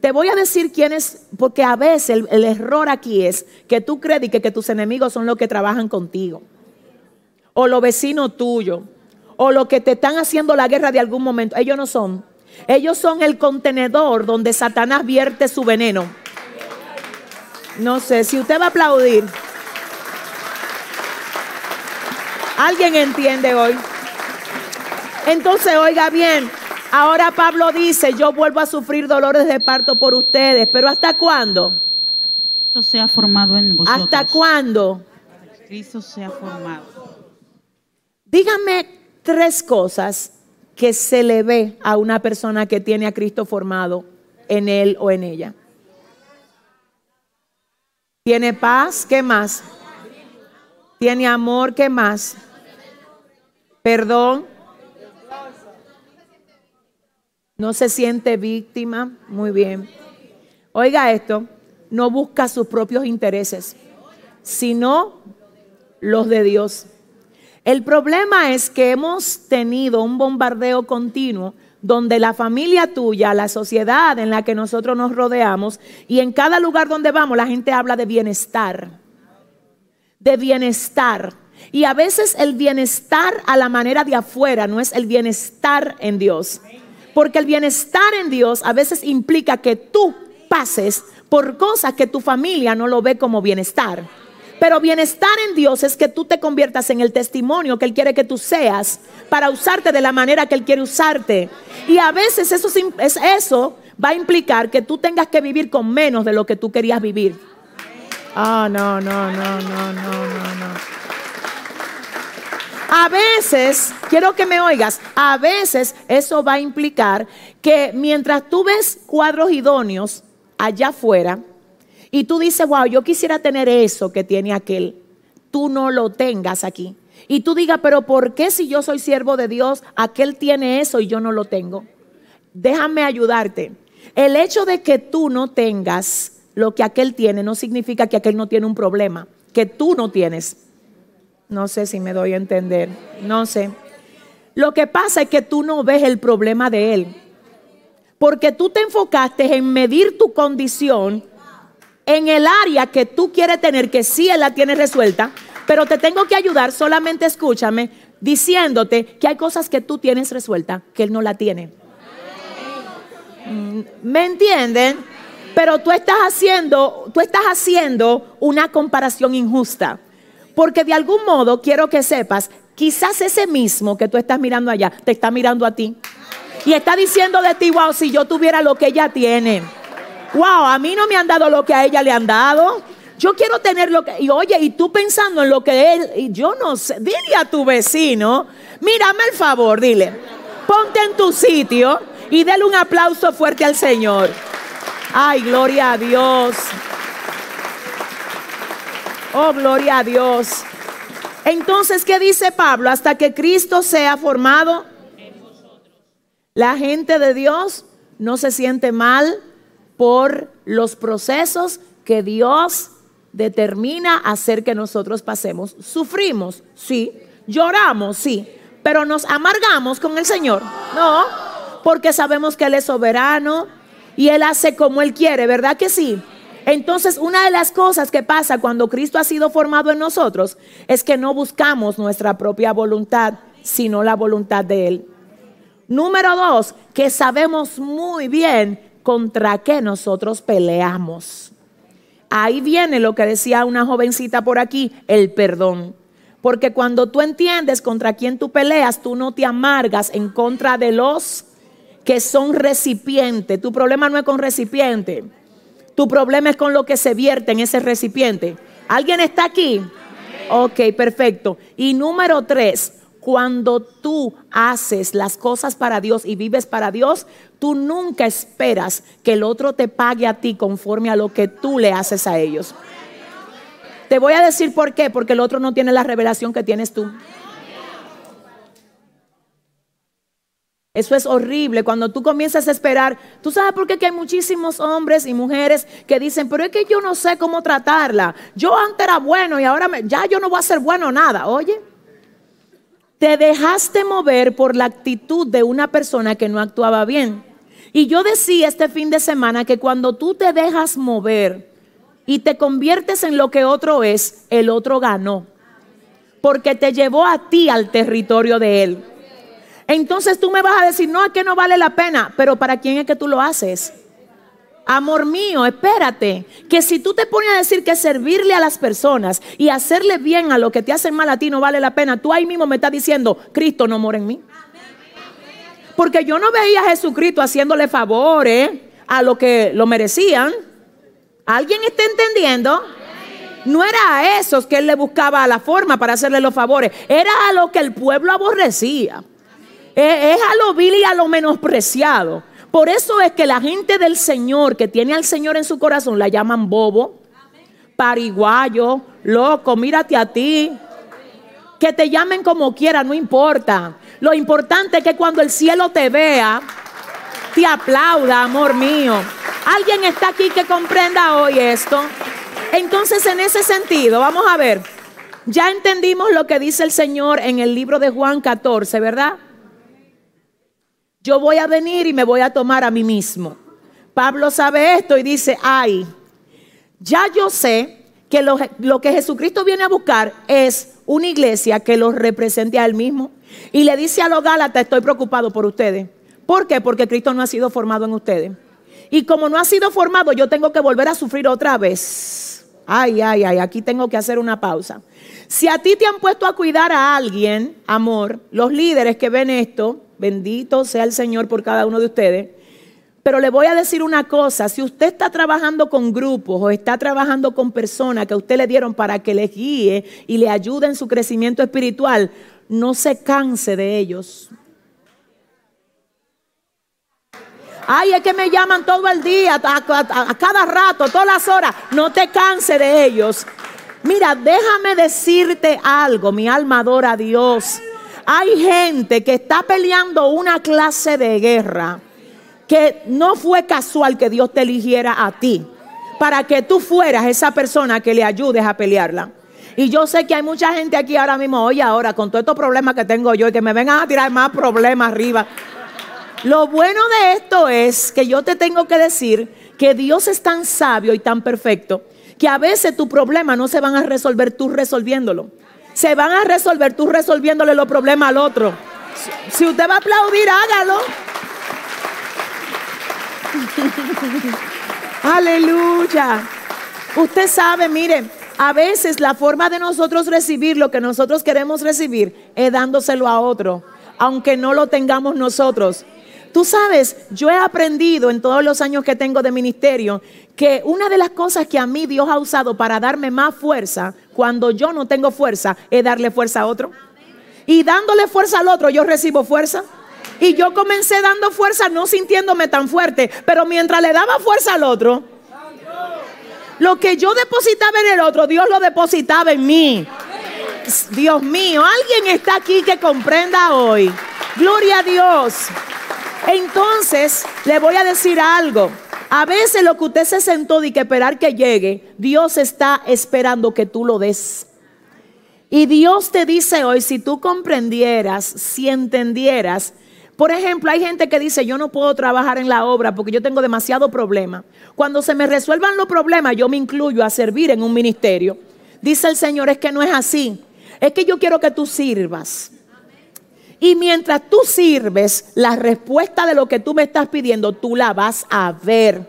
Te voy a decir quién es, porque a veces el, error aquí es que tú crees que, que tus enemigos son los que trabajan contigo, o los vecinos tuyos, o los que te están haciendo la guerra de algún momento. Ellos no son. Ellos son el contenedor donde Satanás vierte su veneno. No sé, si usted va a aplaudir. ¿Alguien entiende hoy? Entonces, oiga bien, ahora Pablo dice, yo vuelvo a sufrir dolores de parto por ustedes, pero ¿hasta cuándo? Cristo se ha formado en vosotros. ¿Hasta cuándo? Cristo se ha formado. Dígame tres cosas que se le ve a una persona que tiene a Cristo formado en él o en ella. Tiene paz, ¿qué más? Tiene amor, ¿qué más? Perdón, no se siente víctima. Muy bien. Oiga esto, no busca sus propios intereses, sino los de Dios. El problema es que hemos tenido un bombardeo continuo donde la familia tuya, la sociedad en la que nosotros nos rodeamos y en cada lugar donde vamos la gente habla de bienestar, de bienestar. Y a veces el bienestar a la manera de afuera no es el bienestar en Dios. Porque el bienestar en Dios a veces implica que tú pases por cosas que tu familia no lo ve como bienestar. Pero bienestar en Dios es que tú te conviertas en el testimonio que Él quiere que tú seas para usarte de la manera que Él quiere usarte. Y a veces eso, eso va a implicar que tú tengas que vivir con menos de lo que tú querías vivir. Ah, no, no, no, no, no, no, no. A veces, quiero que me oigas, a veces eso va a implicar que mientras tú ves cuadros idóneos allá afuera y tú dices, wow, yo quisiera tener eso que tiene aquel, tú no lo tengas aquí. Y tú digas, pero ¿por qué si yo soy siervo de Dios, aquel tiene eso y yo no lo tengo? Déjame ayudarte. El hecho de que tú no tengas lo que aquel tiene no significa que aquel no tiene un problema, que tú no tienes. No sé si me doy a entender. No sé. Lo que pasa es que tú no ves el problema de él. Porque tú te enfocaste en medir tu condición en el área que tú quieres tener, que sí él la tiene resuelta, pero te tengo que ayudar, solamente escúchame, diciéndote que hay cosas que tú tienes resuelta que él no la tiene. Mm, ¿Me entienden? Pero tú estás haciendo, tú estás haciendo una comparación injusta. Porque de algún modo quiero que sepas, quizás ese mismo que tú estás mirando allá, te está mirando a ti. Y está diciendo de ti, wow, si yo tuviera lo que ella tiene. Wow, a mí no me han dado lo que a ella le han dado. Yo quiero tener lo que, y oye, y tú pensando en lo que él, y yo no sé, dile a tu vecino, mírame el favor, dile, ponte en tu sitio y dale un aplauso fuerte al Señor. Ay, gloria a Dios. Oh, gloria a Dios. Entonces, ¿qué dice Pablo? Hasta que Cristo sea formado. La gente de Dios no se siente mal por los procesos que Dios determina hacer que nosotros pasemos. Sufrimos, sí. Lloramos, sí. Pero nos amargamos con el Señor. No, porque sabemos que Él es soberano y Él hace como Él quiere, ¿verdad que sí? Entonces, una de las cosas que pasa cuando Cristo ha sido formado en nosotros es que no buscamos nuestra propia voluntad, sino la voluntad de Él. Número dos, que sabemos muy bien contra qué nosotros peleamos. Ahí viene lo que decía una jovencita por aquí, el perdón. Porque cuando tú entiendes contra quién tú peleas, tú no te amargas en contra de los que son recipientes. Tu problema no es con recipiente. Tu problema es con lo que se vierte en ese recipiente. ¿Alguien está aquí? Ok, perfecto. Y número tres, cuando tú haces las cosas para Dios y vives para Dios, tú nunca esperas que el otro te pague a ti conforme a lo que tú le haces a ellos. Te voy a decir por qué, porque el otro no tiene la revelación que tienes tú. Eso es horrible cuando tú comienzas a esperar. Tú sabes por qué que hay muchísimos hombres y mujeres que dicen, pero es que yo no sé cómo tratarla. Yo antes era bueno y ahora ya yo no voy a ser bueno nada. Oye, te dejaste mover por la actitud de una persona que no actuaba bien. Y yo decía este fin de semana que cuando tú te dejas mover y te conviertes en lo que otro es, el otro ganó. Porque te llevó a ti al territorio de él. Entonces tú me vas a decir, no, es que no vale la pena, pero ¿para quién es que tú lo haces? Amor mío, espérate, que si tú te pones a decir que servirle a las personas y hacerle bien a lo que te hacen mal a ti no vale la pena, tú ahí mismo me estás diciendo, Cristo no mora en mí. Porque yo no veía a Jesucristo haciéndole favores a lo que lo merecían. ¿Alguien está entendiendo? No era a esos que él le buscaba la forma para hacerle los favores, era a lo que el pueblo aborrecía es a lo vil y a lo menospreciado. Por eso es que la gente del Señor, que tiene al Señor en su corazón, la llaman bobo, pariguayo, loco, mírate a ti. Que te llamen como quiera, no importa. Lo importante es que cuando el cielo te vea, te aplauda, amor mío. ¿Alguien está aquí que comprenda hoy esto? Entonces, en ese sentido, vamos a ver. Ya entendimos lo que dice el Señor en el libro de Juan 14, ¿verdad? Yo voy a venir y me voy a tomar a mí mismo. Pablo sabe esto y dice, ay, ya yo sé que lo, que Jesucristo viene a buscar es una iglesia que los represente a él mismo. Y le dice a los Gálatas, estoy preocupado por ustedes. ¿Por qué? Porque Cristo no ha sido formado en ustedes. Y como no ha sido formado, yo tengo que volver a sufrir otra vez. Ay, ay, ay, aquí tengo que hacer una pausa. Si a ti te han puesto a cuidar a alguien, amor, los líderes que ven esto, Bendito sea el Señor por cada uno de ustedes. Pero le voy a decir una cosa, si usted está trabajando con grupos o está trabajando con personas que usted le dieron para que le guíe y le ayude en su crecimiento espiritual, no se canse de ellos. Ay, es que me llaman todo el día, a, cada rato, todas las horas. No te canse de ellos. Mira, déjame decirte algo, mi alma adora a Dios. Hay gente que está peleando una clase de guerra que no fue casual que Dios te eligiera a ti para que tú fueras esa persona que le ayudes a pelearla. Y yo sé que hay mucha gente aquí ahora mismo, oye, ahora con todos estos problemas que tengo yo y que me vengan a tirar más problemas arriba. Lo bueno de esto es que yo te tengo que decir que Dios es tan sabio y tan perfecto que a veces tu problema no se van a resolver tú resolviéndolo se van a resolver tú resolviéndole los problemas al otro. Si usted va a aplaudir, hágalo. *laughs* Aleluya. Usted sabe, mire, a veces la forma de nosotros recibir lo que nosotros queremos recibir es dándoselo a otro, aunque no lo tengamos nosotros. Tú sabes, yo he aprendido en todos los años que tengo de ministerio que una de las cosas que a mí Dios ha usado para darme más fuerza cuando yo no tengo fuerza es darle fuerza a otro. Y dándole fuerza al otro yo recibo fuerza. Y yo comencé dando fuerza no sintiéndome tan fuerte, pero mientras le daba fuerza al otro, lo que yo depositaba en el otro, Dios lo depositaba en mí. Dios mío, alguien está aquí que comprenda hoy. Gloria a Dios. Entonces, le voy a decir algo. A veces lo que usted se sentó de que esperar que llegue, Dios está esperando que tú lo des. Y Dios te dice hoy, si tú comprendieras, si entendieras, por ejemplo, hay gente que dice, yo no puedo trabajar en la obra porque yo tengo demasiado problema. Cuando se me resuelvan los problemas, yo me incluyo a servir en un ministerio. Dice el Señor, es que no es así. Es que yo quiero que tú sirvas. Y mientras tú sirves, la respuesta de lo que tú me estás pidiendo, tú la vas a ver.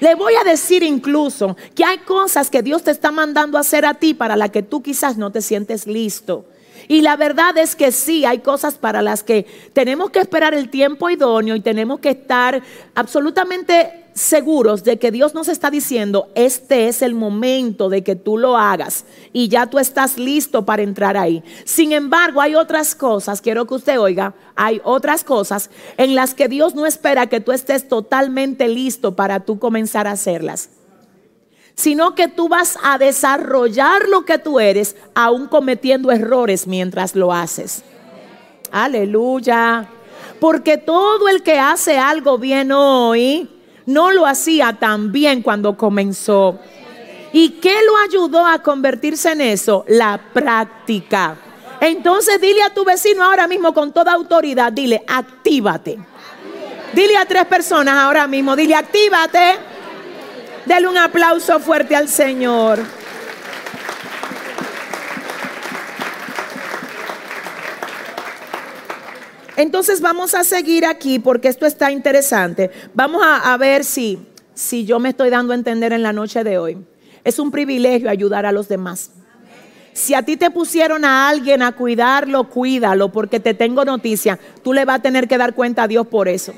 Le voy a decir incluso que hay cosas que Dios te está mandando a hacer a ti para las que tú quizás no te sientes listo. Y la verdad es que sí, hay cosas para las que tenemos que esperar el tiempo idóneo y tenemos que estar absolutamente seguros de que Dios nos está diciendo, este es el momento de que tú lo hagas y ya tú estás listo para entrar ahí. Sin embargo, hay otras cosas, quiero que usted oiga, hay otras cosas en las que Dios no espera que tú estés totalmente listo para tú comenzar a hacerlas sino que tú vas a desarrollar lo que tú eres, aún cometiendo errores mientras lo haces. Aleluya. Porque todo el que hace algo bien hoy, no lo hacía tan bien cuando comenzó. ¿Y qué lo ayudó a convertirse en eso? La práctica. Entonces dile a tu vecino ahora mismo con toda autoridad, dile, actívate. Dile a tres personas ahora mismo, dile, actívate. Dele un aplauso fuerte al Señor. Entonces vamos a seguir aquí porque esto está interesante. Vamos a, a, ver si, si yo me estoy dando a entender en la noche de hoy. Es un privilegio ayudar a los demás. Si a ti te pusieron a alguien a cuidarlo, cuídalo, porque te tengo noticia. Tú le vas a tener que dar cuenta a Dios por eso.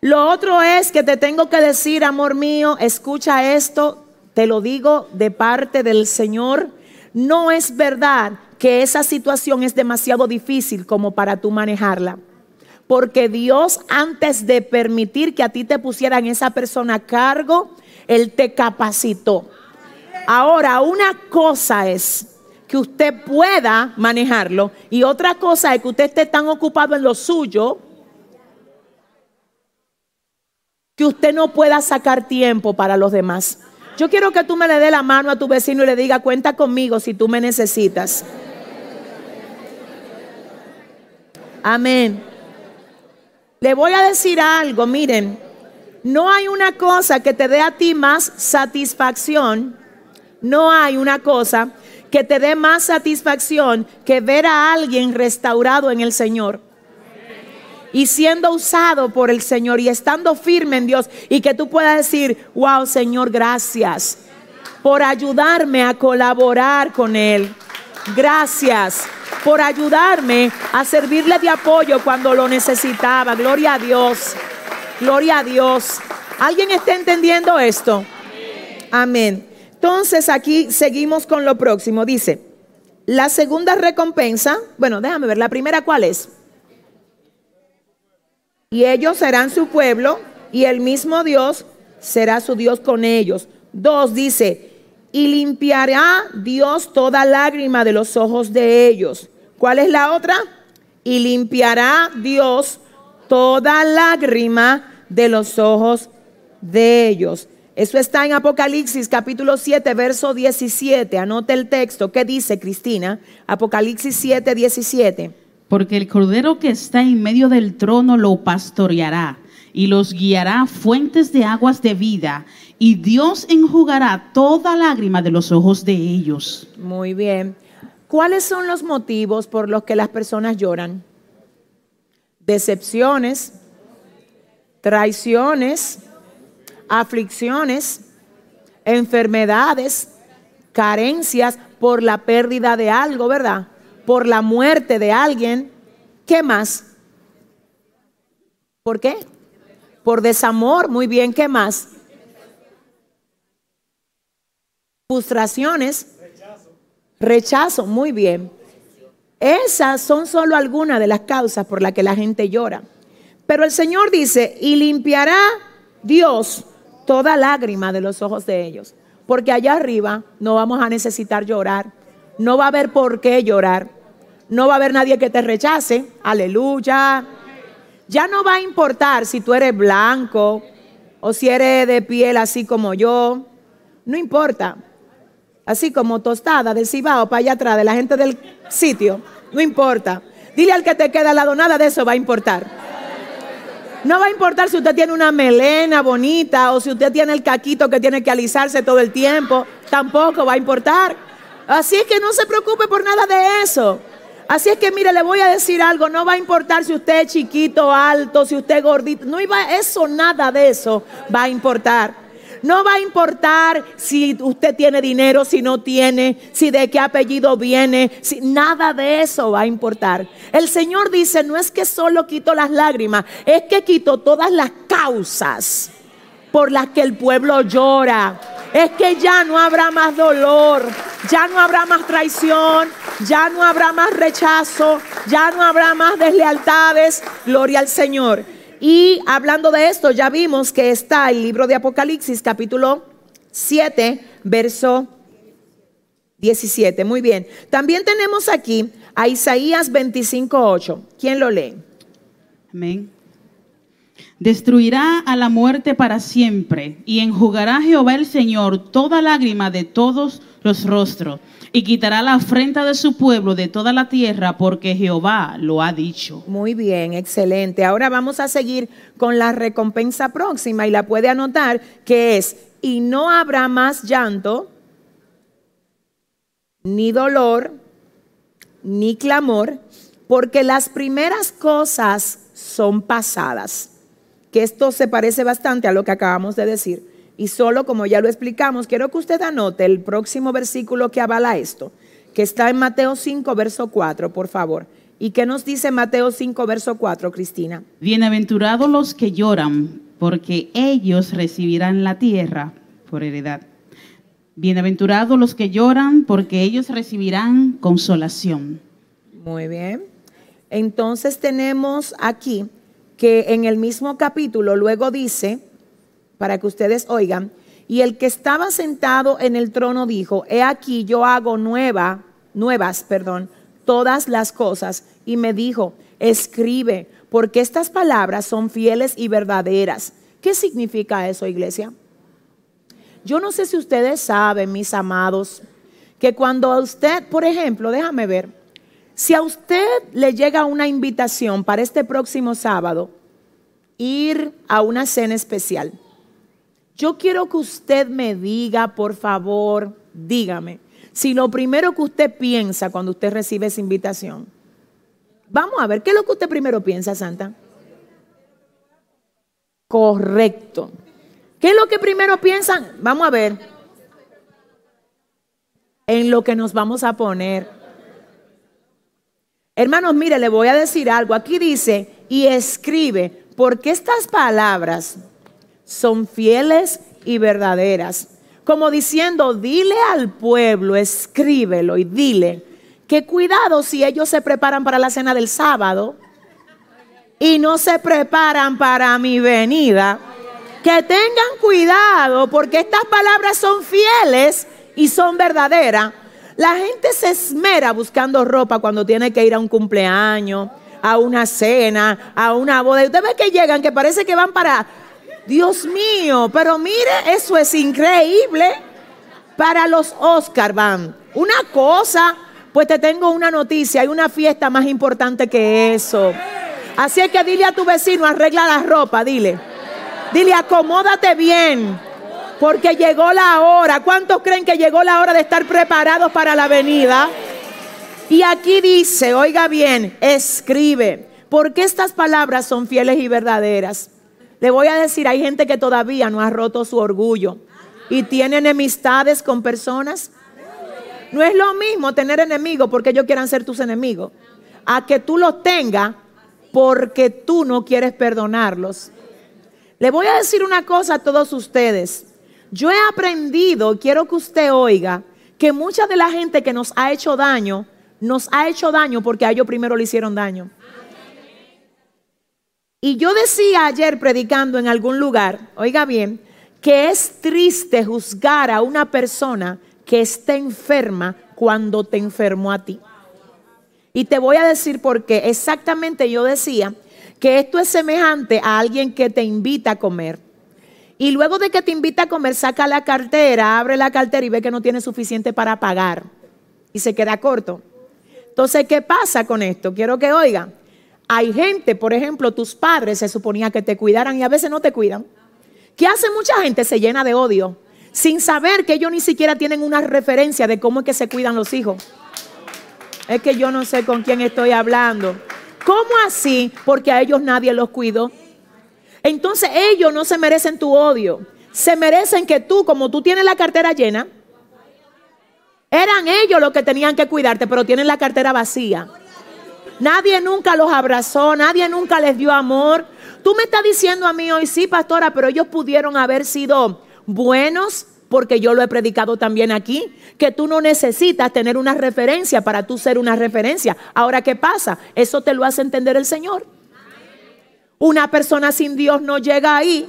Lo otro es que te tengo que decir, amor mío, escucha esto, te lo digo de parte del Señor. No es verdad que esa situación es demasiado difícil como para tú manejarla. Porque Dios antes de permitir que a ti te pusieran esa persona a cargo, Él te capacitó. Ahora, una cosa es que usted pueda manejarlo y otra cosa es que usted esté tan ocupado en lo suyo que usted no pueda sacar tiempo para los demás. Yo quiero que tú me le dé la mano a tu vecino y le diga, cuenta conmigo si tú me necesitas. Amén. Le voy a decir algo, miren, no hay una cosa que te dé a ti más satisfacción, no hay una cosa que te dé más satisfacción que ver a alguien restaurado en el Señor y siendo usado por el Señor y estando firme en Dios y que tú puedas decir, wow Señor, gracias por ayudarme a colaborar con Él. Gracias por ayudarme a servirle de apoyo cuando lo necesitaba. Gloria a Dios. Gloria a Dios. ¿Alguien está entendiendo esto? Amén. Entonces aquí seguimos con lo próximo. Dice, la segunda recompensa, bueno, déjame ver, la primera cuál es y ellos serán su pueblo y el mismo Dios será su Dios con ellos. Dos dice, y limpiará Dios toda lágrima de los ojos de ellos. ¿Cuál es la otra? Y limpiará Dios toda lágrima de los ojos de ellos. Eso está en Apocalipsis capítulo 7, verso 17. Anote el texto. ¿Qué dice Cristina? Apocalipsis 7, 17 porque el cordero que está en medio del trono lo pastoreará y los guiará fuentes de aguas de vida, y Dios enjugará toda lágrima de los ojos de ellos. Muy bien. ¿Cuáles son los motivos por los que las personas lloran? Decepciones, traiciones, aflicciones, enfermedades, carencias por la pérdida de algo, ¿verdad? Por la muerte de alguien, ¿qué más? ¿Por qué? Por desamor, muy bien, ¿qué más? Frustraciones, rechazo, muy bien. Esas son solo algunas de las causas por las que la gente llora. Pero el Señor dice, y limpiará Dios toda lágrima de los ojos de ellos. Porque allá arriba no vamos a necesitar llorar. No va a haber por qué llorar. No va a haber nadie que te rechace. Aleluya. Ya no va a importar si tú eres blanco o si eres de piel así como yo. No importa. Así como tostada del cibao para allá atrás de la gente del sitio. No importa. Dile al que te queda al lado, nada de eso va a importar. No va a importar si usted tiene una melena bonita o si usted tiene el caquito que tiene que alisarse todo el tiempo. Tampoco va a importar. Así que no se preocupe por nada de eso. Así es que mire, le voy a decir algo, no va a importar si usted es chiquito, alto, si usted es gordito, no iba eso nada de eso va a importar. No va a importar si usted tiene dinero, si no tiene, si de qué apellido viene, si nada de eso va a importar. El Señor dice, no es que solo quito las lágrimas, es que quito todas las causas por las que el pueblo llora. Es que ya no habrá más dolor, ya no habrá más traición, ya no habrá más rechazo, ya no habrá más deslealtades. Gloria al Señor. Y hablando de esto, ya vimos que está el libro de Apocalipsis, capítulo 7, verso 17. Muy bien. También tenemos aquí a Isaías 25, 8. ¿Quién lo lee? Amén. Destruirá a la muerte para siempre y enjugará Jehová el Señor toda lágrima de todos los rostros y quitará la afrenta de su pueblo de toda la tierra porque Jehová lo ha dicho. Muy bien, excelente. Ahora vamos a seguir con la recompensa próxima y la puede anotar que es, y no habrá más llanto, ni dolor, ni clamor, porque las primeras cosas son pasadas. Que esto se parece bastante a lo que acabamos de decir. Y solo como ya lo explicamos, quiero que usted anote el próximo versículo que avala esto, que está en Mateo 5, verso 4, por favor. ¿Y qué nos dice Mateo 5, verso 4, Cristina? Bienaventurados los que lloran, porque ellos recibirán la tierra por heredad. Bienaventurados los que lloran, porque ellos recibirán consolación. Muy bien. Entonces tenemos aquí que en el mismo capítulo luego dice, para que ustedes oigan. Y el que estaba sentado en el trono dijo, he aquí yo hago nueva, nuevas, perdón, todas las cosas. Y me dijo, escribe, porque estas palabras son fieles y verdaderas. ¿Qué significa eso, iglesia? Yo no sé si ustedes saben, mis amados, que cuando usted, por ejemplo, déjame ver, si a usted le llega una invitación para este próximo sábado, ir a una cena especial, yo quiero que usted me diga, por favor, dígame, si lo primero que usted piensa cuando usted recibe esa invitación, vamos a ver, ¿qué es lo que usted primero piensa, Santa? Correcto. ¿Qué es lo que primero piensan? Vamos a ver. En lo que nos vamos a poner. Hermanos, mire, le voy a decir algo. Aquí dice, y escribe, porque estas palabras son fieles y verdaderas. Como diciendo, dile al pueblo, escríbelo y dile que cuidado si ellos se preparan para la cena del sábado y no se preparan para mi venida. Que tengan cuidado porque estas palabras son fieles y son verdaderas. La gente se esmera buscando ropa cuando tiene que ir a un cumpleaños, a una cena, a una boda. Y usted ve que llegan, que parece que van para Dios mío, pero mire, eso es increíble. Para los Oscar van. Una cosa, pues te tengo una noticia, hay una fiesta más importante que eso. Así es que dile a tu vecino, arregla la ropa, dile. Dile, acomódate bien, porque llegó la hora. ¿Cuántos creen que llegó la hora de estar preparados para la venida? Y aquí dice, oiga bien, escribe, porque estas palabras son fieles y verdaderas. Le voy a decir, hay gente que todavía no ha roto su orgullo y tiene enemistades con personas. No es lo mismo tener enemigos porque ellos quieran ser tus enemigos, a que tú los tengas porque tú no quieres perdonarlos. Le voy a decir una cosa a todos ustedes. Yo he aprendido, quiero que usted oiga, que mucha de la gente que nos ha hecho daño, nos ha hecho daño porque a ellos primero le hicieron daño. Y yo decía ayer predicando en algún lugar, oiga bien, que es triste juzgar a una persona que está enferma cuando te enfermó a ti. Y te voy a decir por qué. Exactamente yo decía que esto es semejante a alguien que te invita a comer. Y luego de que te invita a comer, saca la cartera, abre la cartera y ve que no tiene suficiente para pagar. Y se queda corto. Entonces, ¿qué pasa con esto? Quiero que oigan. Hay gente, por ejemplo, tus padres se suponía que te cuidaran y a veces no te cuidan. ¿Qué hace mucha gente? Se llena de odio, sin saber que ellos ni siquiera tienen una referencia de cómo es que se cuidan los hijos. Es que yo no sé con quién estoy hablando. ¿Cómo así? Porque a ellos nadie los cuidó. Entonces ellos no se merecen tu odio. Se merecen que tú, como tú tienes la cartera llena, eran ellos los que tenían que cuidarte, pero tienen la cartera vacía. Nadie nunca los abrazó, nadie nunca les dio amor. Tú me estás diciendo a mí hoy, sí, pastora, pero ellos pudieron haber sido buenos, porque yo lo he predicado también aquí, que tú no necesitas tener una referencia para tú ser una referencia. Ahora, ¿qué pasa? Eso te lo hace entender el Señor. Una persona sin Dios no llega ahí.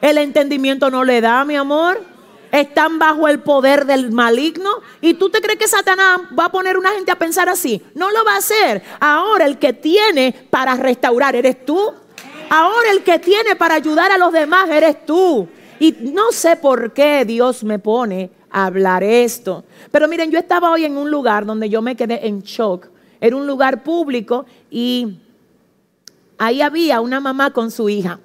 El entendimiento no le da, mi amor. Están bajo el poder del maligno. ¿Y tú te crees que Satanás va a poner una gente a pensar así? No lo va a hacer. Ahora el que tiene para restaurar eres tú. Ahora el que tiene para ayudar a los demás eres tú. Y no sé por qué Dios me pone a hablar esto. Pero miren, yo estaba hoy en un lugar donde yo me quedé en shock. Era un lugar público y ahí había una mamá con su hija.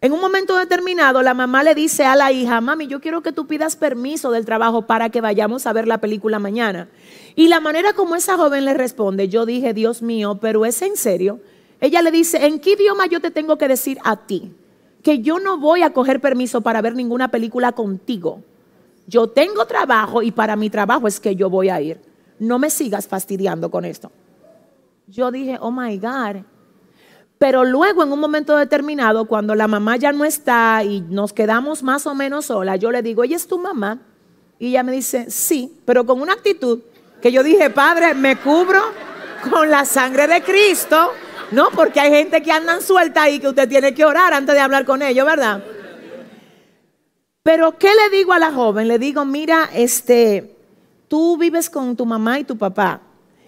En un momento determinado, la mamá le dice a la hija, mami, yo quiero que tú pidas permiso del trabajo para que vayamos a ver la película mañana. Y la manera como esa joven le responde, yo dije, Dios mío, pero es en serio. Ella le dice, ¿en qué idioma yo te tengo que decir a ti? Que yo no voy a coger permiso para ver ninguna película contigo. Yo tengo trabajo y para mi trabajo es que yo voy a ir. No me sigas fastidiando con esto. Yo dije, oh my God, pero luego, en un momento determinado, cuando la mamá ya no está y nos quedamos más o menos solas, yo le digo, ella es tu mamá. Y ella me dice, sí, pero con una actitud que yo dije, Padre, me cubro con la sangre de Cristo. No, porque hay gente que andan suelta ahí que usted tiene que orar antes de hablar con ellos, ¿verdad? Pero ¿qué le digo a la joven? Le digo, mira, este, tú vives con tu mamá y tu papá.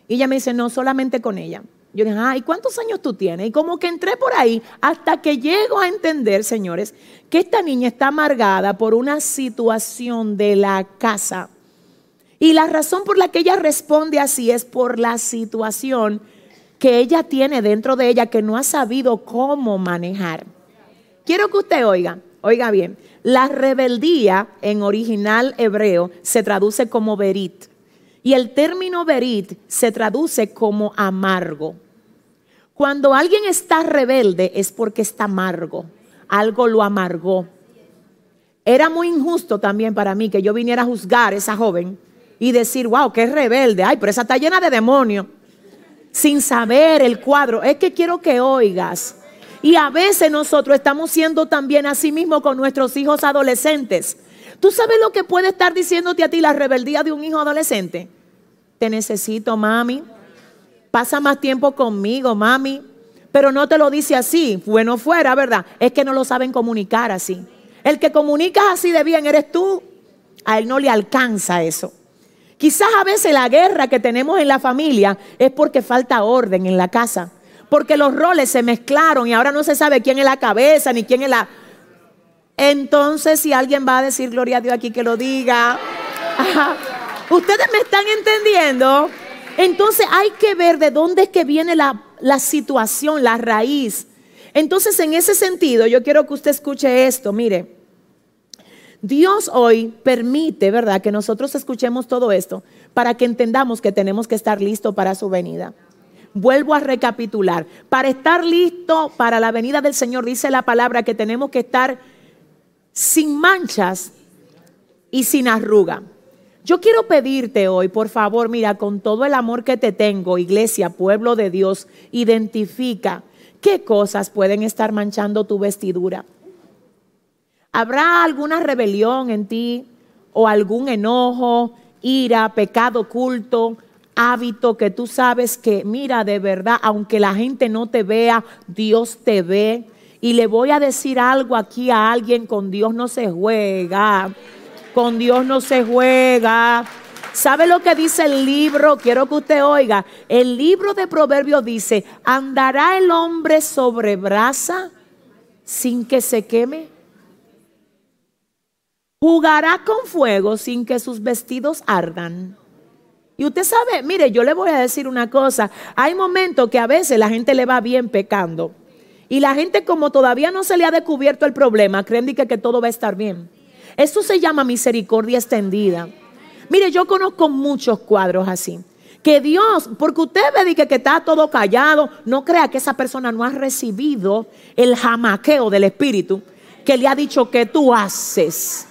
Y ella me dice, no, solamente con ella. Yo dije, ay, ¿cuántos años tú tienes? Y como que entré por ahí hasta que llego a entender, señores, que esta niña está amargada por una situación de la casa. Y la razón por la que ella responde así es por la situación que ella tiene dentro de ella que no ha sabido cómo manejar. Quiero que usted oiga, oiga bien, la rebeldía en original hebreo se traduce como berit. Y el término verit se traduce como amargo. Cuando alguien está rebelde es porque está amargo. Algo lo amargó. Era muy injusto también para mí que yo viniera a juzgar a esa joven y decir, wow, qué rebelde. Ay, pero esa está llena de demonios. Sin saber el cuadro. Es que quiero que oigas. Y a veces nosotros estamos siendo también así mismo con nuestros hijos adolescentes. ¿Tú sabes lo que puede estar diciéndote a ti la rebeldía de un hijo adolescente? Te necesito, mami. Pasa más tiempo conmigo, mami. Pero no te lo dice así. Bueno, fuera, ¿verdad? Es que no lo saben comunicar así. El que comunica así de bien eres tú. A él no le alcanza eso. Quizás a veces la guerra que tenemos en la familia es porque falta orden en la casa. Porque los roles se mezclaron y ahora no se sabe quién es la cabeza ni quién es la... Entonces, si alguien va a decir gloria a Dios aquí, que lo diga. Ustedes me están entendiendo. Entonces hay que ver de dónde es que viene la, situación, la raíz. Entonces, en ese sentido, yo quiero que usted escuche esto. Mire, Dios hoy permite, ¿verdad?, que nosotros escuchemos todo esto para que entendamos que tenemos que estar listos para su venida. Vuelvo a recapitular. Para estar listo para la venida del Señor, dice la palabra que tenemos que estar sin manchas y sin arruga. Yo quiero pedirte hoy, por favor, mira, con todo el amor que te tengo, iglesia, pueblo de Dios, identifica ¿qué cosas pueden estar manchando tu vestidura? ¿Habrá alguna rebelión en ti o algún enojo, ira, pecado oculto, hábito que tú sabes que, mira, de verdad, aunque la gente no te vea, Dios te ve? Y le voy a decir algo aquí a alguien, con Dios no se juega, con Dios no se juega. ¿Sabe lo que dice el libro? Quiero que usted oiga. El libro de Proverbios dice, ¿andará el hombre sobre brasa sin que se queme? ¿Jugará con fuego sin que sus vestidos ardan? Y usted sabe, mire, yo le voy a decir una cosa. Hay momentos que a veces la gente le va bien pecando. Y la gente como todavía no se le ha descubierto el problema, creen que, que todo va a estar bien. Esto se llama misericordia extendida. Mire, yo conozco muchos cuadros así. Que Dios, porque usted ve que, que está todo callado, no crea que esa persona no ha recibido el jamaqueo del Espíritu que le ha dicho que tú haces.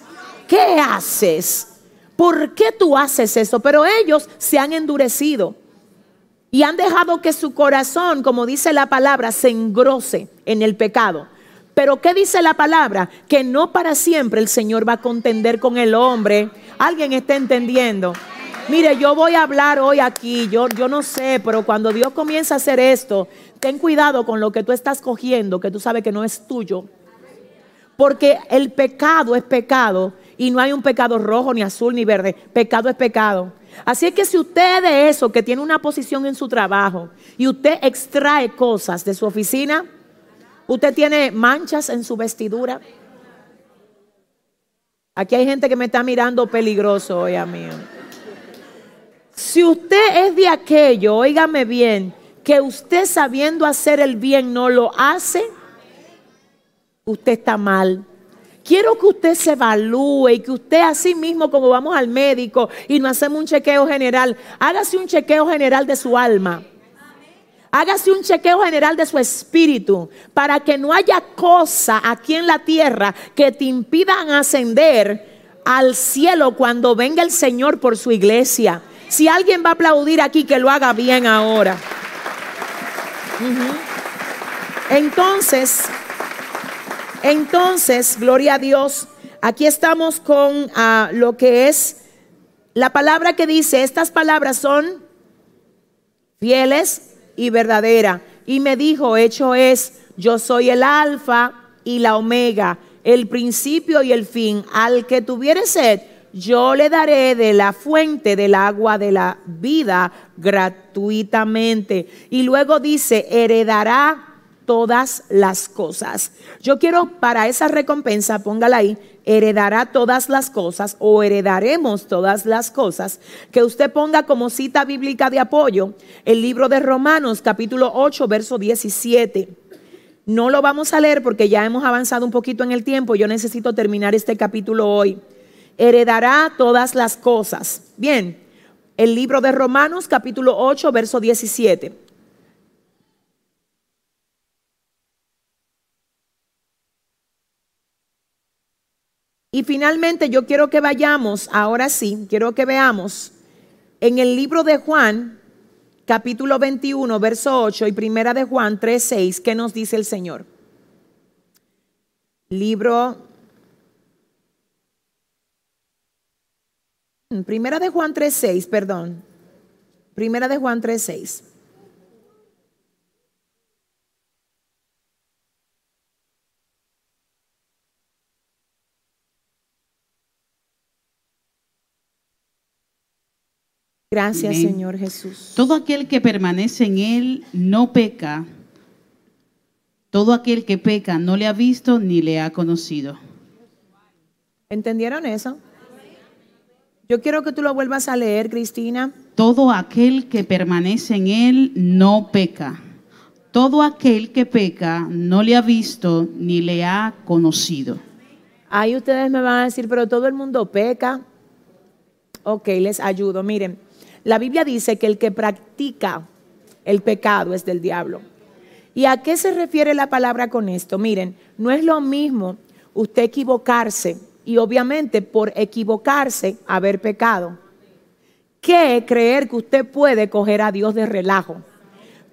¿Qué haces? ¿Por qué tú haces eso? Pero ellos se han endurecido. Y han dejado que su corazón, como dice la palabra, se engrose en el pecado. Pero ¿qué dice la palabra? Que no para siempre el Señor va a contender con el hombre. ¿Alguien está entendiendo? Mire, yo voy a hablar hoy aquí, yo, yo no sé, pero cuando Dios comienza a hacer esto, ten cuidado con lo que tú estás cogiendo, que tú sabes que no es tuyo. Porque el pecado es pecado y no hay un pecado rojo, ni azul, ni verde. Pecado es pecado. Así es que si usted de eso, que tiene una posición en su trabajo, y usted extrae cosas de su oficina, usted tiene manchas en su vestidura. Aquí hay gente que me está mirando peligroso hoy a mí. Si usted es de aquello, óigame bien, que usted sabiendo hacer el bien no lo hace, usted está mal. Quiero que usted se evalúe y que usted así mismo como vamos al médico y nos hacemos un chequeo general, hágase un chequeo general de su alma. Hágase un chequeo general de su espíritu para que no haya cosa aquí en la tierra que te impidan ascender al cielo cuando venga el Señor por su iglesia. Si alguien va a aplaudir aquí, que lo haga bien ahora. Entonces, entonces, gloria a Dios, aquí estamos con ah, lo que es la palabra que dice, estas palabras son fieles y verdaderas. Y me dijo, hecho es, yo soy el alfa y la omega, el principio y el fin. Al que tuviere sed, yo le daré de la fuente del agua de la vida gratuitamente. Y luego dice, heredará todas las cosas. Yo quiero para esa recompensa, póngala ahí, heredará todas las cosas o heredaremos todas las cosas, que usted ponga como cita bíblica de apoyo el libro de Romanos capítulo 8, verso 17. No lo vamos a leer porque ya hemos avanzado un poquito en el tiempo, yo necesito terminar este capítulo hoy. Heredará todas las cosas. Bien, el libro de Romanos capítulo 8, verso 17. Y finalmente yo quiero que vayamos, ahora sí, quiero que veamos en el libro de Juan, capítulo 21, verso 8 y primera de Juan 3, 6, ¿qué nos dice el Señor? Libro... Primera de Juan 3, 6, perdón. Primera de Juan 3, 6. Gracias, Señor Jesús. Todo aquel que permanece en Él no peca. Todo aquel que peca no le ha visto ni le ha conocido. ¿Entendieron eso? Yo quiero que tú lo vuelvas a leer, Cristina. Todo aquel que permanece en Él no peca. Todo aquel que peca no le ha visto ni le ha conocido. Ahí ustedes me van a decir, pero todo el mundo peca. Ok, les ayudo. Miren, la Biblia dice que el que practica el pecado es del diablo. ¿Y a qué se refiere la palabra con esto? Miren, no es lo mismo usted equivocarse y obviamente por equivocarse haber pecado, que creer que usted puede coger a Dios de relajo.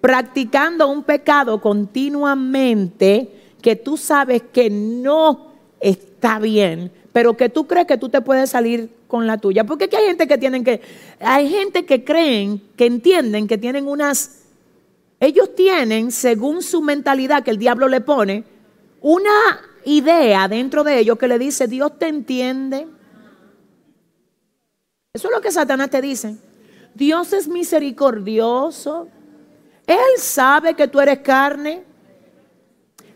practicando un pecado continuamente que tú sabes que no está bien, pero que tú crees que tú te puedes salir con la tuya. Porque hay gente que tienen que, hay gente que creen, que entienden que tienen unas, ellos tienen, según su mentalidad que el diablo le pone, una idea dentro de ellos que le dice, Dios te entiende. Eso es lo que Satanás te dice. Dios es misericordioso. Él sabe que tú eres carne.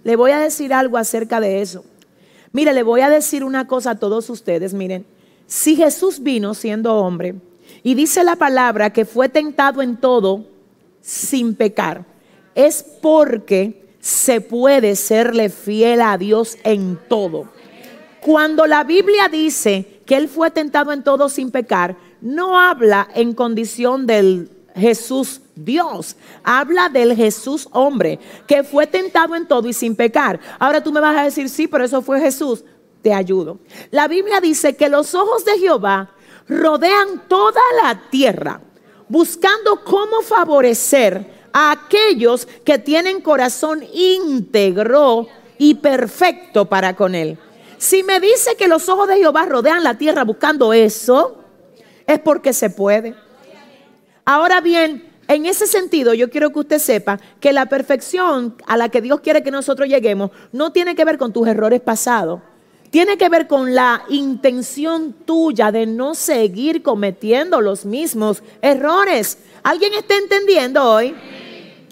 Le voy a decir algo acerca de eso. Mire, le voy a decir una cosa a todos ustedes. Miren, si Jesús vino siendo hombre y dice la palabra que fue tentado en todo sin pecar, es porque se puede serle fiel a Dios en todo. Cuando la Biblia dice que Él fue tentado en todo sin pecar, no habla en condición del Jesús Dios, habla del Jesús hombre, que fue tentado en todo y sin pecar. Ahora tú me vas a decir, sí, pero eso fue Jesús. Te ayudo. La Biblia dice que los ojos de Jehová rodean toda la tierra, buscando cómo favorecer a aquellos que tienen corazón íntegro y perfecto para con Él. Si me dice que los ojos de Jehová rodean la tierra buscando eso, es porque se puede. Ahora bien, en ese sentido, yo quiero que usted sepa que la perfección a la que Dios quiere que nosotros lleguemos no tiene que ver con tus errores pasados. Tiene que ver con la intención tuya de no seguir cometiendo los mismos errores. ¿Alguien está entendiendo hoy?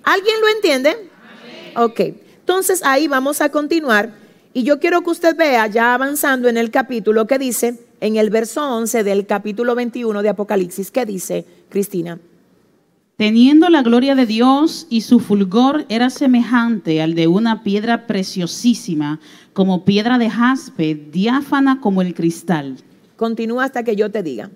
¿Alguien lo entiende? Ok, entonces ahí vamos a continuar y yo quiero que usted vea ya avanzando en el capítulo que dice, en el verso 11 del capítulo 21 de Apocalipsis, ¿qué dice Cristina? Teniendo la gloria de Dios y su fulgor era semejante al de una piedra preciosísima, como piedra de jaspe, diáfana como el cristal. Continúa hasta que yo te diga.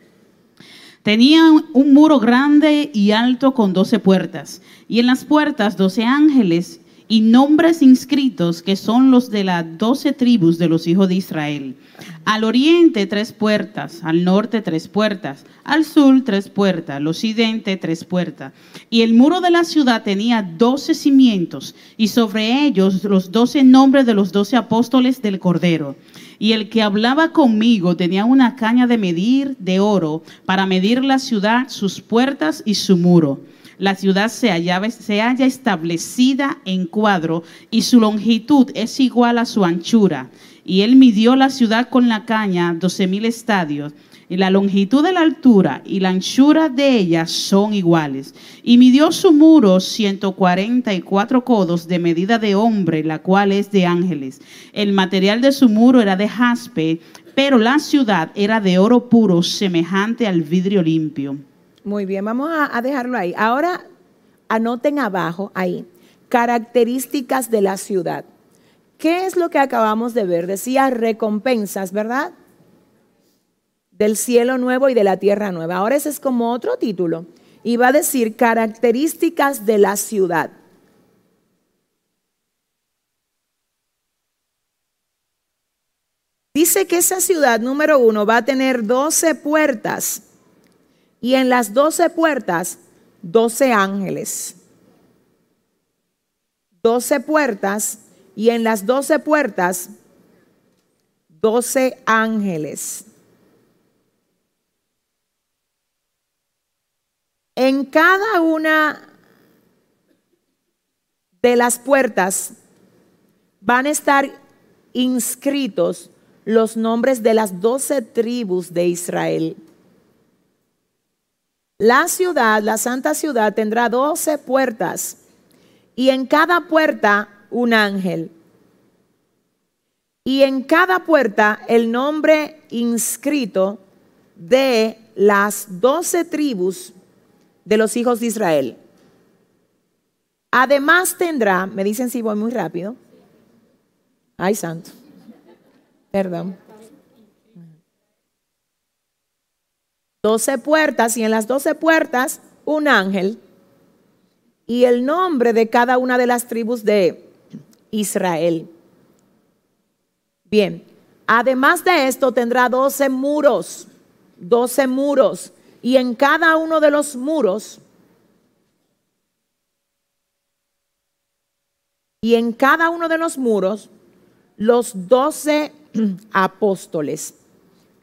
Tenía un muro grande y alto con doce puertas, y en las puertas doce ángeles y nombres inscritos que son los de las doce tribus de los hijos de Israel. Al oriente tres puertas, al norte tres puertas, al sur tres puertas, al occidente tres puertas. Y el muro de la ciudad tenía doce cimientos y sobre ellos los doce nombres de los doce apóstoles del Cordero. Y el que hablaba conmigo tenía una caña de medir de oro para medir la ciudad, sus puertas y su muro. La ciudad se, halla, se halla establecida en cuadro y su longitud es igual a su anchura. Y él midió la ciudad con la caña, doce mil estadios y la longitud de la altura y la anchura de ella son iguales. Y midió su muro 144 codos de medida de hombre, la cual es de ángeles. El material de su muro era de jaspe, pero la ciudad era de oro puro, semejante al vidrio limpio. Muy bien, vamos a, dejarlo ahí. Ahora anoten abajo, ahí, características de la ciudad. ¿Qué es lo que acabamos de ver? Decía recompensas, ¿verdad? del cielo nuevo y de la tierra nueva. Ahora ese es como otro título. Y va a decir características de la ciudad. Dice que esa ciudad número uno va a tener 12 puertas y en las 12 puertas 12 ángeles. 12 puertas y en las 12 puertas 12 ángeles. En cada una de las puertas van a estar inscritos los nombres de las doce tribus de Israel. La ciudad, la santa ciudad, tendrá doce puertas y en cada puerta un ángel. Y en cada puerta el nombre inscrito de las doce tribus de los hijos de Israel. Además tendrá, me dicen si voy muy rápido. Ay, santo. Perdón. Doce puertas y en las doce puertas un ángel y el nombre de cada una de las tribus de Israel. Bien, además de esto tendrá doce muros, doce muros y en cada uno de los muros y en cada uno de los muros los doce *clears throat* apóstoles.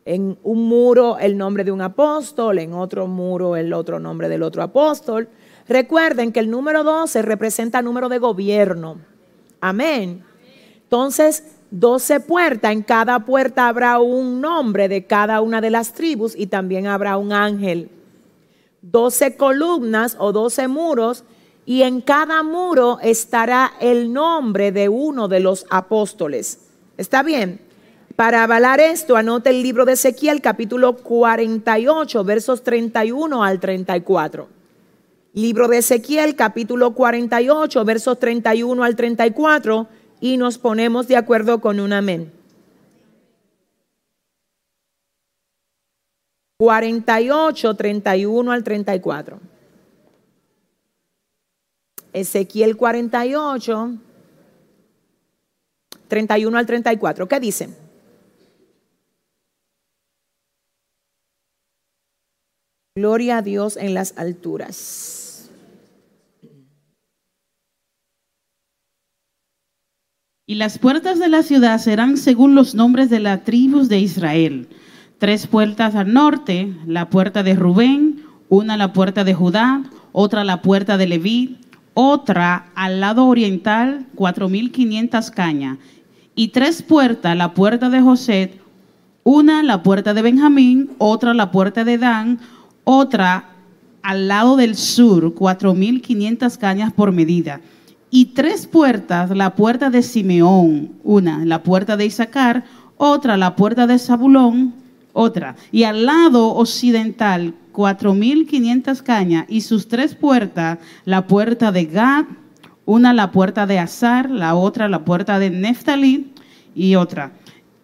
En un muro el nombre de un apóstol, en otro muro el otro nombre del otro apóstol. Recuerden que el número 12 representa número de gobierno. Amén. Entonces, 12 puertas, en cada puerta habrá un nombre de cada una de las tribus y también habrá un ángel. 12 columnas o 12 muros y en cada muro estará el nombre de uno de los apóstoles. ¿Está bien? Para avalar esto, anote el libro de Ezequiel capítulo 48, versos 31 al 34. Libro de Ezequiel capítulo 48, versos 31 al 34 y nos ponemos de acuerdo con un amén. 48, 31 al 34. Ezequiel 48, 31 al 34. ¿Qué dice? Gloria a Dios en las alturas. Y las puertas de la ciudad serán según los nombres de las tribus de Israel. Tres puertas al norte, la puerta de Rubén, una la puerta de Judá, otra la puerta de Leví, otra al lado oriental, 4.500 cañas, y tres puertas, la puerta de José, una la puerta de Benjamín, otra la puerta de Dan, otra al lado del sur, 4.500 cañas por medida, y tres puertas, la puerta de Simeón, una la puerta de Isaacar, otra la puerta de Zabulón, otra, y al lado occidental, 4.500 cañas y sus tres puertas, la puerta de Gad, una la puerta de Azar, la otra la puerta de Neftalí y otra.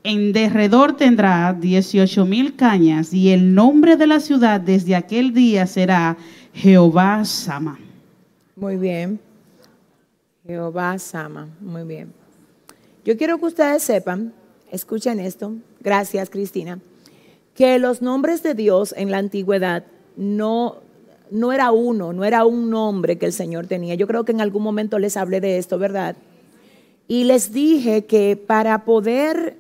En derredor tendrá 18.000 cañas y el nombre de la ciudad desde aquel día será Jehová Sama. Muy bien. Jehová Sama. Muy bien. Yo quiero que ustedes sepan, escuchen esto. Gracias, Cristina que los nombres de Dios en la antigüedad no, no era uno, no era un nombre que el Señor tenía. Yo creo que en algún momento les hablé de esto, ¿verdad? Y les dije que para poder,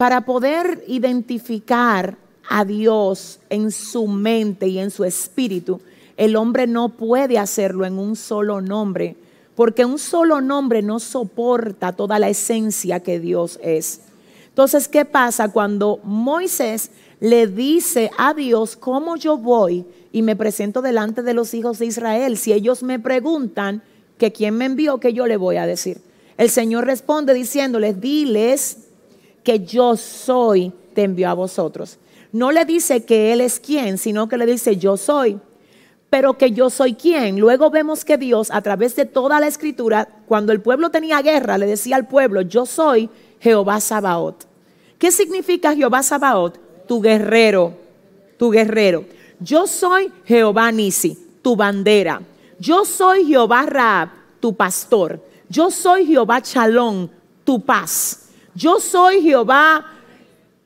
para poder identificar a Dios en su mente y en su espíritu, el hombre no puede hacerlo en un solo nombre, porque un solo nombre no soporta toda la esencia que Dios es. Entonces, ¿qué pasa cuando Moisés le dice a Dios cómo yo voy y me presento delante de los hijos de Israel? Si ellos me preguntan que quién me envió, que yo le voy a decir. El Señor responde diciéndoles, diles que yo soy, te envió a vosotros. No le dice que Él es quien, sino que le dice yo soy. Pero que yo soy quien. Luego vemos que Dios, a través de toda la escritura, cuando el pueblo tenía guerra, le decía al pueblo, yo soy Jehová Sabaoth. ¿Qué significa Jehová Sabaoth? Tu guerrero, tu guerrero. Yo soy Jehová Nisi, tu bandera. Yo soy Jehová Raab, tu pastor. Yo soy Jehová Chalón, tu paz. Yo soy Jehová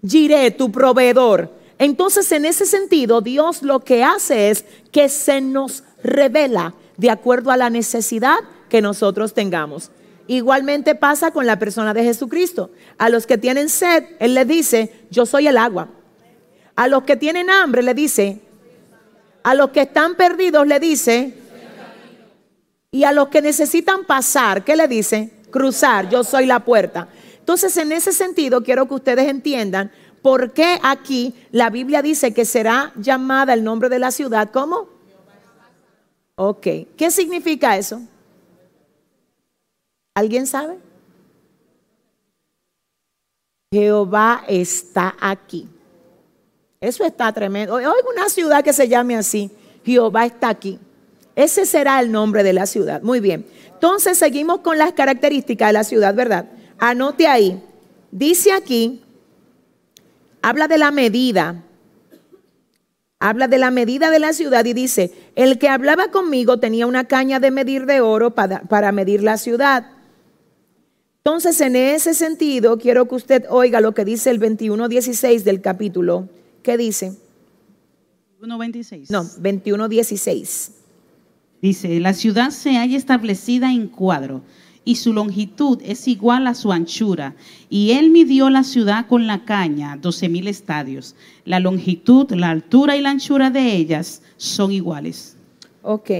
Jiré, tu proveedor. Entonces, en ese sentido, Dios lo que hace es que se nos revela de acuerdo a la necesidad que nosotros tengamos. Igualmente pasa con la persona de Jesucristo. A los que tienen sed, Él les dice, yo soy el agua. A los que tienen hambre, le dice, a los que están perdidos, le dice, y a los que necesitan pasar, ¿qué le dice? Cruzar, yo soy la puerta. Entonces, en ese sentido, quiero que ustedes entiendan por qué aquí la Biblia dice que será llamada el nombre de la ciudad. ¿Cómo? Ok, ¿qué significa eso? ¿Alguien sabe? Jehová está aquí. Eso está tremendo. Hoy una ciudad que se llame así. Jehová está aquí. Ese será el nombre de la ciudad. Muy bien. Entonces seguimos con las características de la ciudad, ¿verdad? Anote ahí. Dice aquí, habla de la medida. Habla de la medida de la ciudad y dice, el que hablaba conmigo tenía una caña de medir de oro para, para medir la ciudad entonces, en ese sentido, quiero que usted oiga lo que dice el 21.16 del capítulo. ¿Qué dice? 21.26. No, 21.16. Dice, la ciudad se halla establecida en cuadro y su longitud es igual a su anchura. Y él midió la ciudad con la caña, doce mil estadios. La longitud, la altura y la anchura de ellas son iguales. Ok.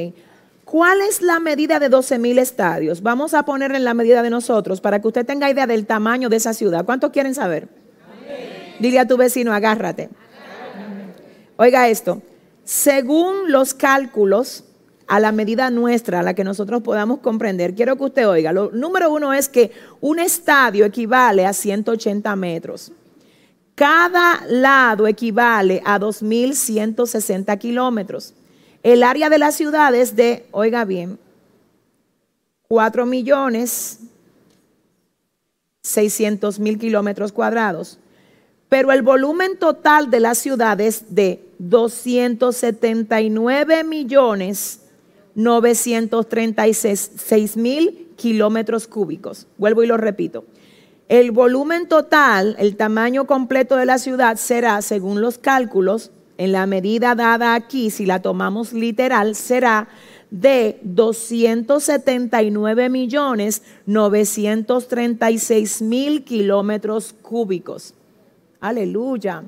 ¿Cuál es la medida de 12 mil estadios? Vamos a poner en la medida de nosotros para que usted tenga idea del tamaño de esa ciudad. ¿Cuántos quieren saber? Dile a tu vecino, agárrate. Oiga esto, según los cálculos, a la medida nuestra, a la que nosotros podamos comprender, quiero que usted oiga, lo número uno es que un estadio equivale a 180 metros. Cada lado equivale a 2.160 kilómetros. El área de la ciudad es de, oiga bien, 4 millones 600 mil kilómetros cuadrados. Pero el volumen total de la ciudad es de 279 millones 936 mil kilómetros cúbicos. Vuelvo y lo repito. El volumen total, el tamaño completo de la ciudad será, según los cálculos, en la medida dada aquí, si la tomamos literal, será de 279 millones 936 mil kilómetros cúbicos. Aleluya.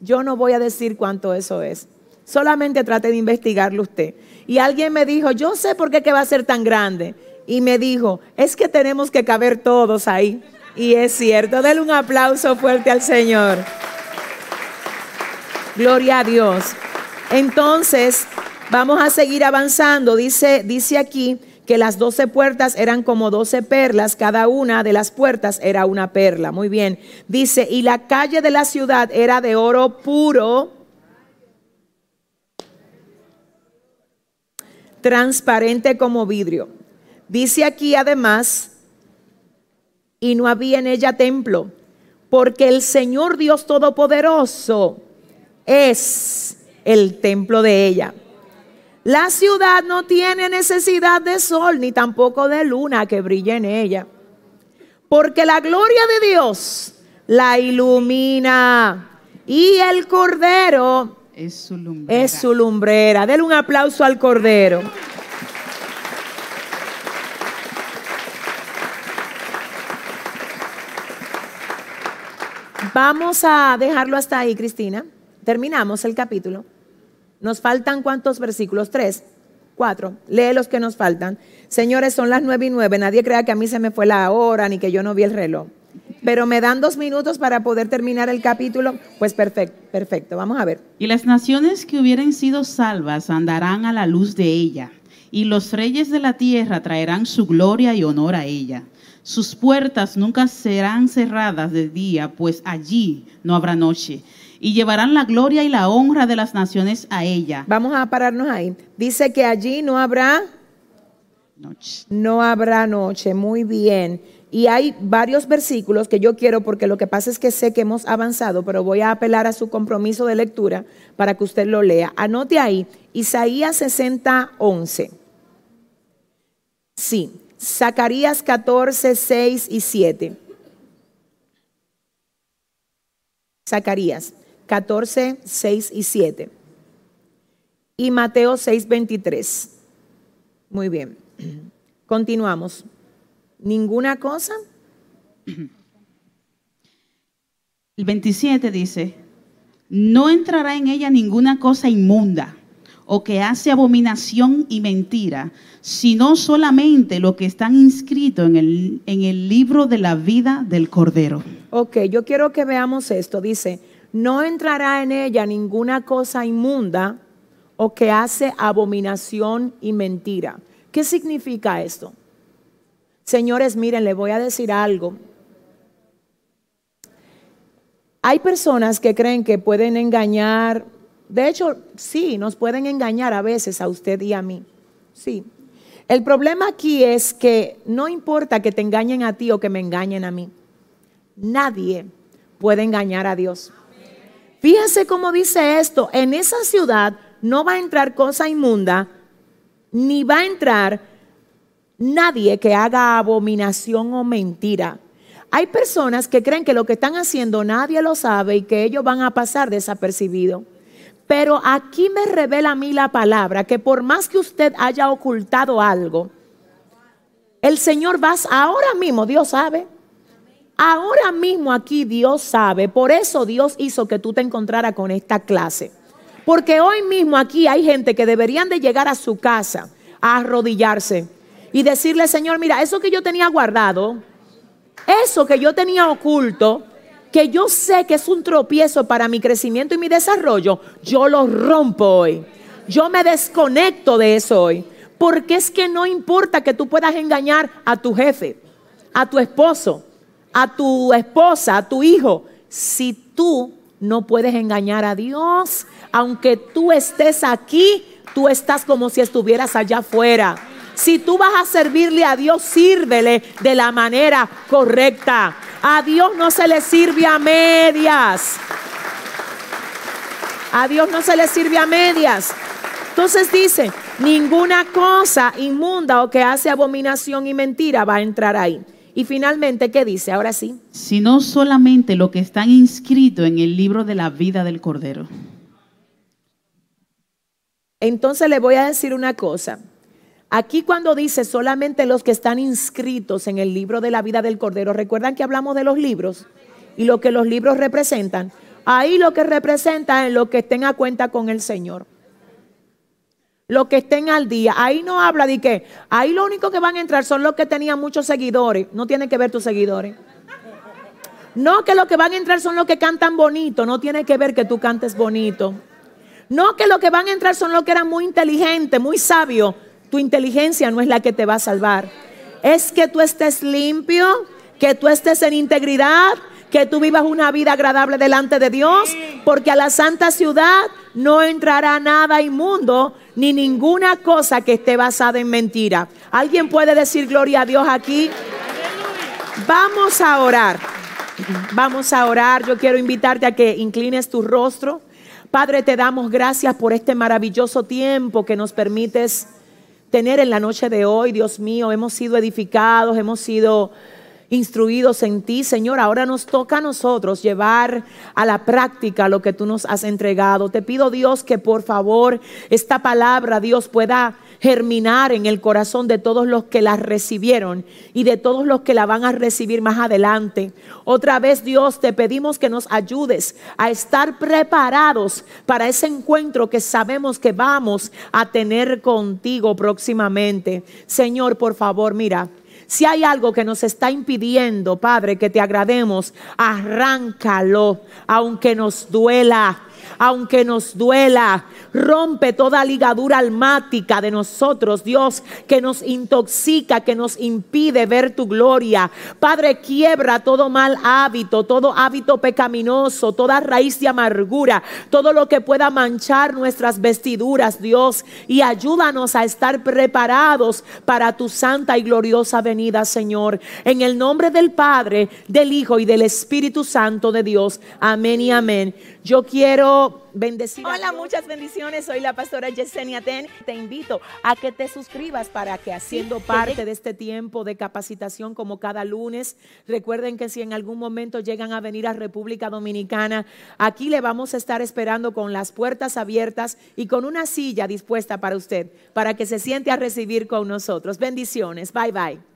Yo no voy a decir cuánto eso es. Solamente trate de investigarlo usted. Y alguien me dijo, yo sé por qué que va a ser tan grande. Y me dijo, es que tenemos que caber todos ahí. Y es cierto, denle un aplauso fuerte al Señor. Gloria a Dios. Entonces, vamos a seguir avanzando. Dice, dice aquí que las doce puertas eran como doce perlas, cada una de las puertas era una perla. Muy bien. Dice, y la calle de la ciudad era de oro puro, transparente como vidrio. Dice aquí además, y no había en ella templo, porque el Señor Dios Todopoderoso es el templo de ella. La ciudad no tiene necesidad de sol ni tampoco de luna que brille en ella, porque la gloria de Dios la ilumina y el cordero es su lumbrera. Es su lumbrera. Denle un aplauso al cordero. Vamos a dejarlo hasta ahí, Cristina. Terminamos el capítulo. Nos faltan cuántos versículos? Tres, cuatro. Lee los que nos faltan. Señores, son las nueve y nueve. Nadie crea que a mí se me fue la hora ni que yo no vi el reloj. Pero me dan dos minutos para poder terminar el capítulo. Pues perfecto, perfecto. Vamos a ver. Y las naciones que hubieran sido salvas andarán a la luz de ella. Y los reyes de la tierra traerán su gloria y honor a ella. Sus puertas nunca serán cerradas de día, pues allí no habrá noche y llevarán la gloria y la honra de las naciones a ella. Vamos a pararnos ahí. Dice que allí no habrá noche. No habrá noche, muy bien. Y hay varios versículos que yo quiero, porque lo que pasa es que sé que hemos avanzado, pero voy a apelar a su compromiso de lectura para que usted lo lea. Anote ahí, Isaías 60, 11. Sí, Zacarías 14, 6 y 7. Zacarías 14, 6 y 7. Y Mateo 6, 23. Muy bien. *clears throat* Continuamos. ¿Ninguna cosa? El 27 dice, no entrará en ella ninguna cosa inmunda o que hace abominación y mentira, sino solamente lo que están inscritos en el, en el libro de la vida del Cordero. Ok, yo quiero que veamos esto. Dice, no entrará en ella ninguna cosa inmunda o que hace abominación y mentira. ¿Qué significa esto? Señores, miren, le voy a decir algo. Hay personas que creen que pueden engañar. De hecho, sí, nos pueden engañar a veces a usted y a mí. Sí. El problema aquí es que no importa que te engañen a ti o que me engañen a mí. Nadie puede engañar a Dios. Fíjense cómo dice esto, en esa ciudad no va a entrar cosa inmunda, ni va a entrar nadie que haga abominación o mentira. Hay personas que creen que lo que están haciendo nadie lo sabe y que ellos van a pasar desapercibido. Pero aquí me revela a mí la palabra que por más que usted haya ocultado algo, El Señor vas ahora mismo, Dios sabe. Ahora mismo aquí Dios sabe. Por eso Dios hizo que tú te encontraras con esta clase. Porque hoy mismo aquí hay gente que deberían de llegar a su casa a arrodillarse y decirle, Señor, mira, eso que yo tenía guardado, eso que yo tenía oculto, que yo sé que es un tropiezo para mi crecimiento y mi desarrollo, yo lo rompo hoy. Yo me desconecto de eso hoy. Porque es que no importa que tú puedas engañar a tu jefe, a tu esposo, a tu esposa, a tu hijo, si tú no puedes engañar a Dios, aunque tú estés aquí, tú estás como si estuvieras allá afuera. Si tú vas a servirle a Dios, sírvele de la manera correcta. A Dios no se le sirve a medias. A Dios no se le sirve a medias. Entonces dice, ninguna cosa inmunda o que hace abominación y mentira va a entrar ahí. Y finalmente, ¿qué dice? Ahora sí. Sino solamente lo que están inscritos en el libro de la vida del Cordero. Entonces le voy a decir una cosa. Aquí cuando dice solamente los que están inscritos en el libro de la vida del Cordero, recuerdan que hablamos de los libros y lo que los libros representan. Ahí lo que representa es lo que estén a cuenta con el Señor los que estén al día. Ahí no habla de que, ahí lo único que van a entrar son los que tenían muchos seguidores. No tiene que ver tus seguidores. No que los que van a entrar son los que cantan bonito. No tiene que ver que tú cantes bonito. No que los que van a entrar son los que eran muy inteligentes, muy sabios. Tu inteligencia no es la que te va a salvar. Es que tú estés limpio, que tú estés en integridad, que tú vivas una vida agradable delante de Dios, porque a la santa ciudad no entrará nada inmundo ni ninguna cosa que esté basada en mentira. ¿Alguien puede decir gloria a Dios aquí? Vamos a orar. Vamos a orar. Yo quiero invitarte a que inclines tu rostro. Padre, te damos gracias por este maravilloso tiempo que nos permites tener en la noche de hoy. Dios mío, hemos sido edificados, hemos sido instruidos en ti, Señor. Ahora nos toca a nosotros llevar a la práctica lo que tú nos has entregado. Te pido, Dios, que por favor esta palabra, Dios, pueda germinar en el corazón de todos los que la recibieron y de todos los que la van a recibir más adelante. Otra vez, Dios, te pedimos que nos ayudes a estar preparados para ese encuentro que sabemos que vamos a tener contigo próximamente. Señor, por favor, mira. Si hay algo que nos está impidiendo, Padre, que te agrademos, arráncalo, aunque nos duela aunque nos duela. Rompe toda ligadura almática de nosotros, Dios, que nos intoxica, que nos impide ver tu gloria. Padre, quiebra todo mal hábito, todo hábito pecaminoso, toda raíz de amargura, todo lo que pueda manchar nuestras vestiduras, Dios, y ayúdanos a estar preparados para tu santa y gloriosa venida, Señor. En el nombre del Padre, del Hijo y del Espíritu Santo de Dios. Amén y amén. Yo quiero bendecir. Hola, muchas bendiciones. Soy la pastora Yesenia Ten. Te invito a que te suscribas para que haciendo parte de este tiempo de capacitación como cada lunes, recuerden que si en algún momento llegan a venir a República Dominicana, aquí le vamos a estar esperando con las puertas abiertas y con una silla dispuesta para usted, para que se siente a recibir con nosotros. Bendiciones. Bye bye.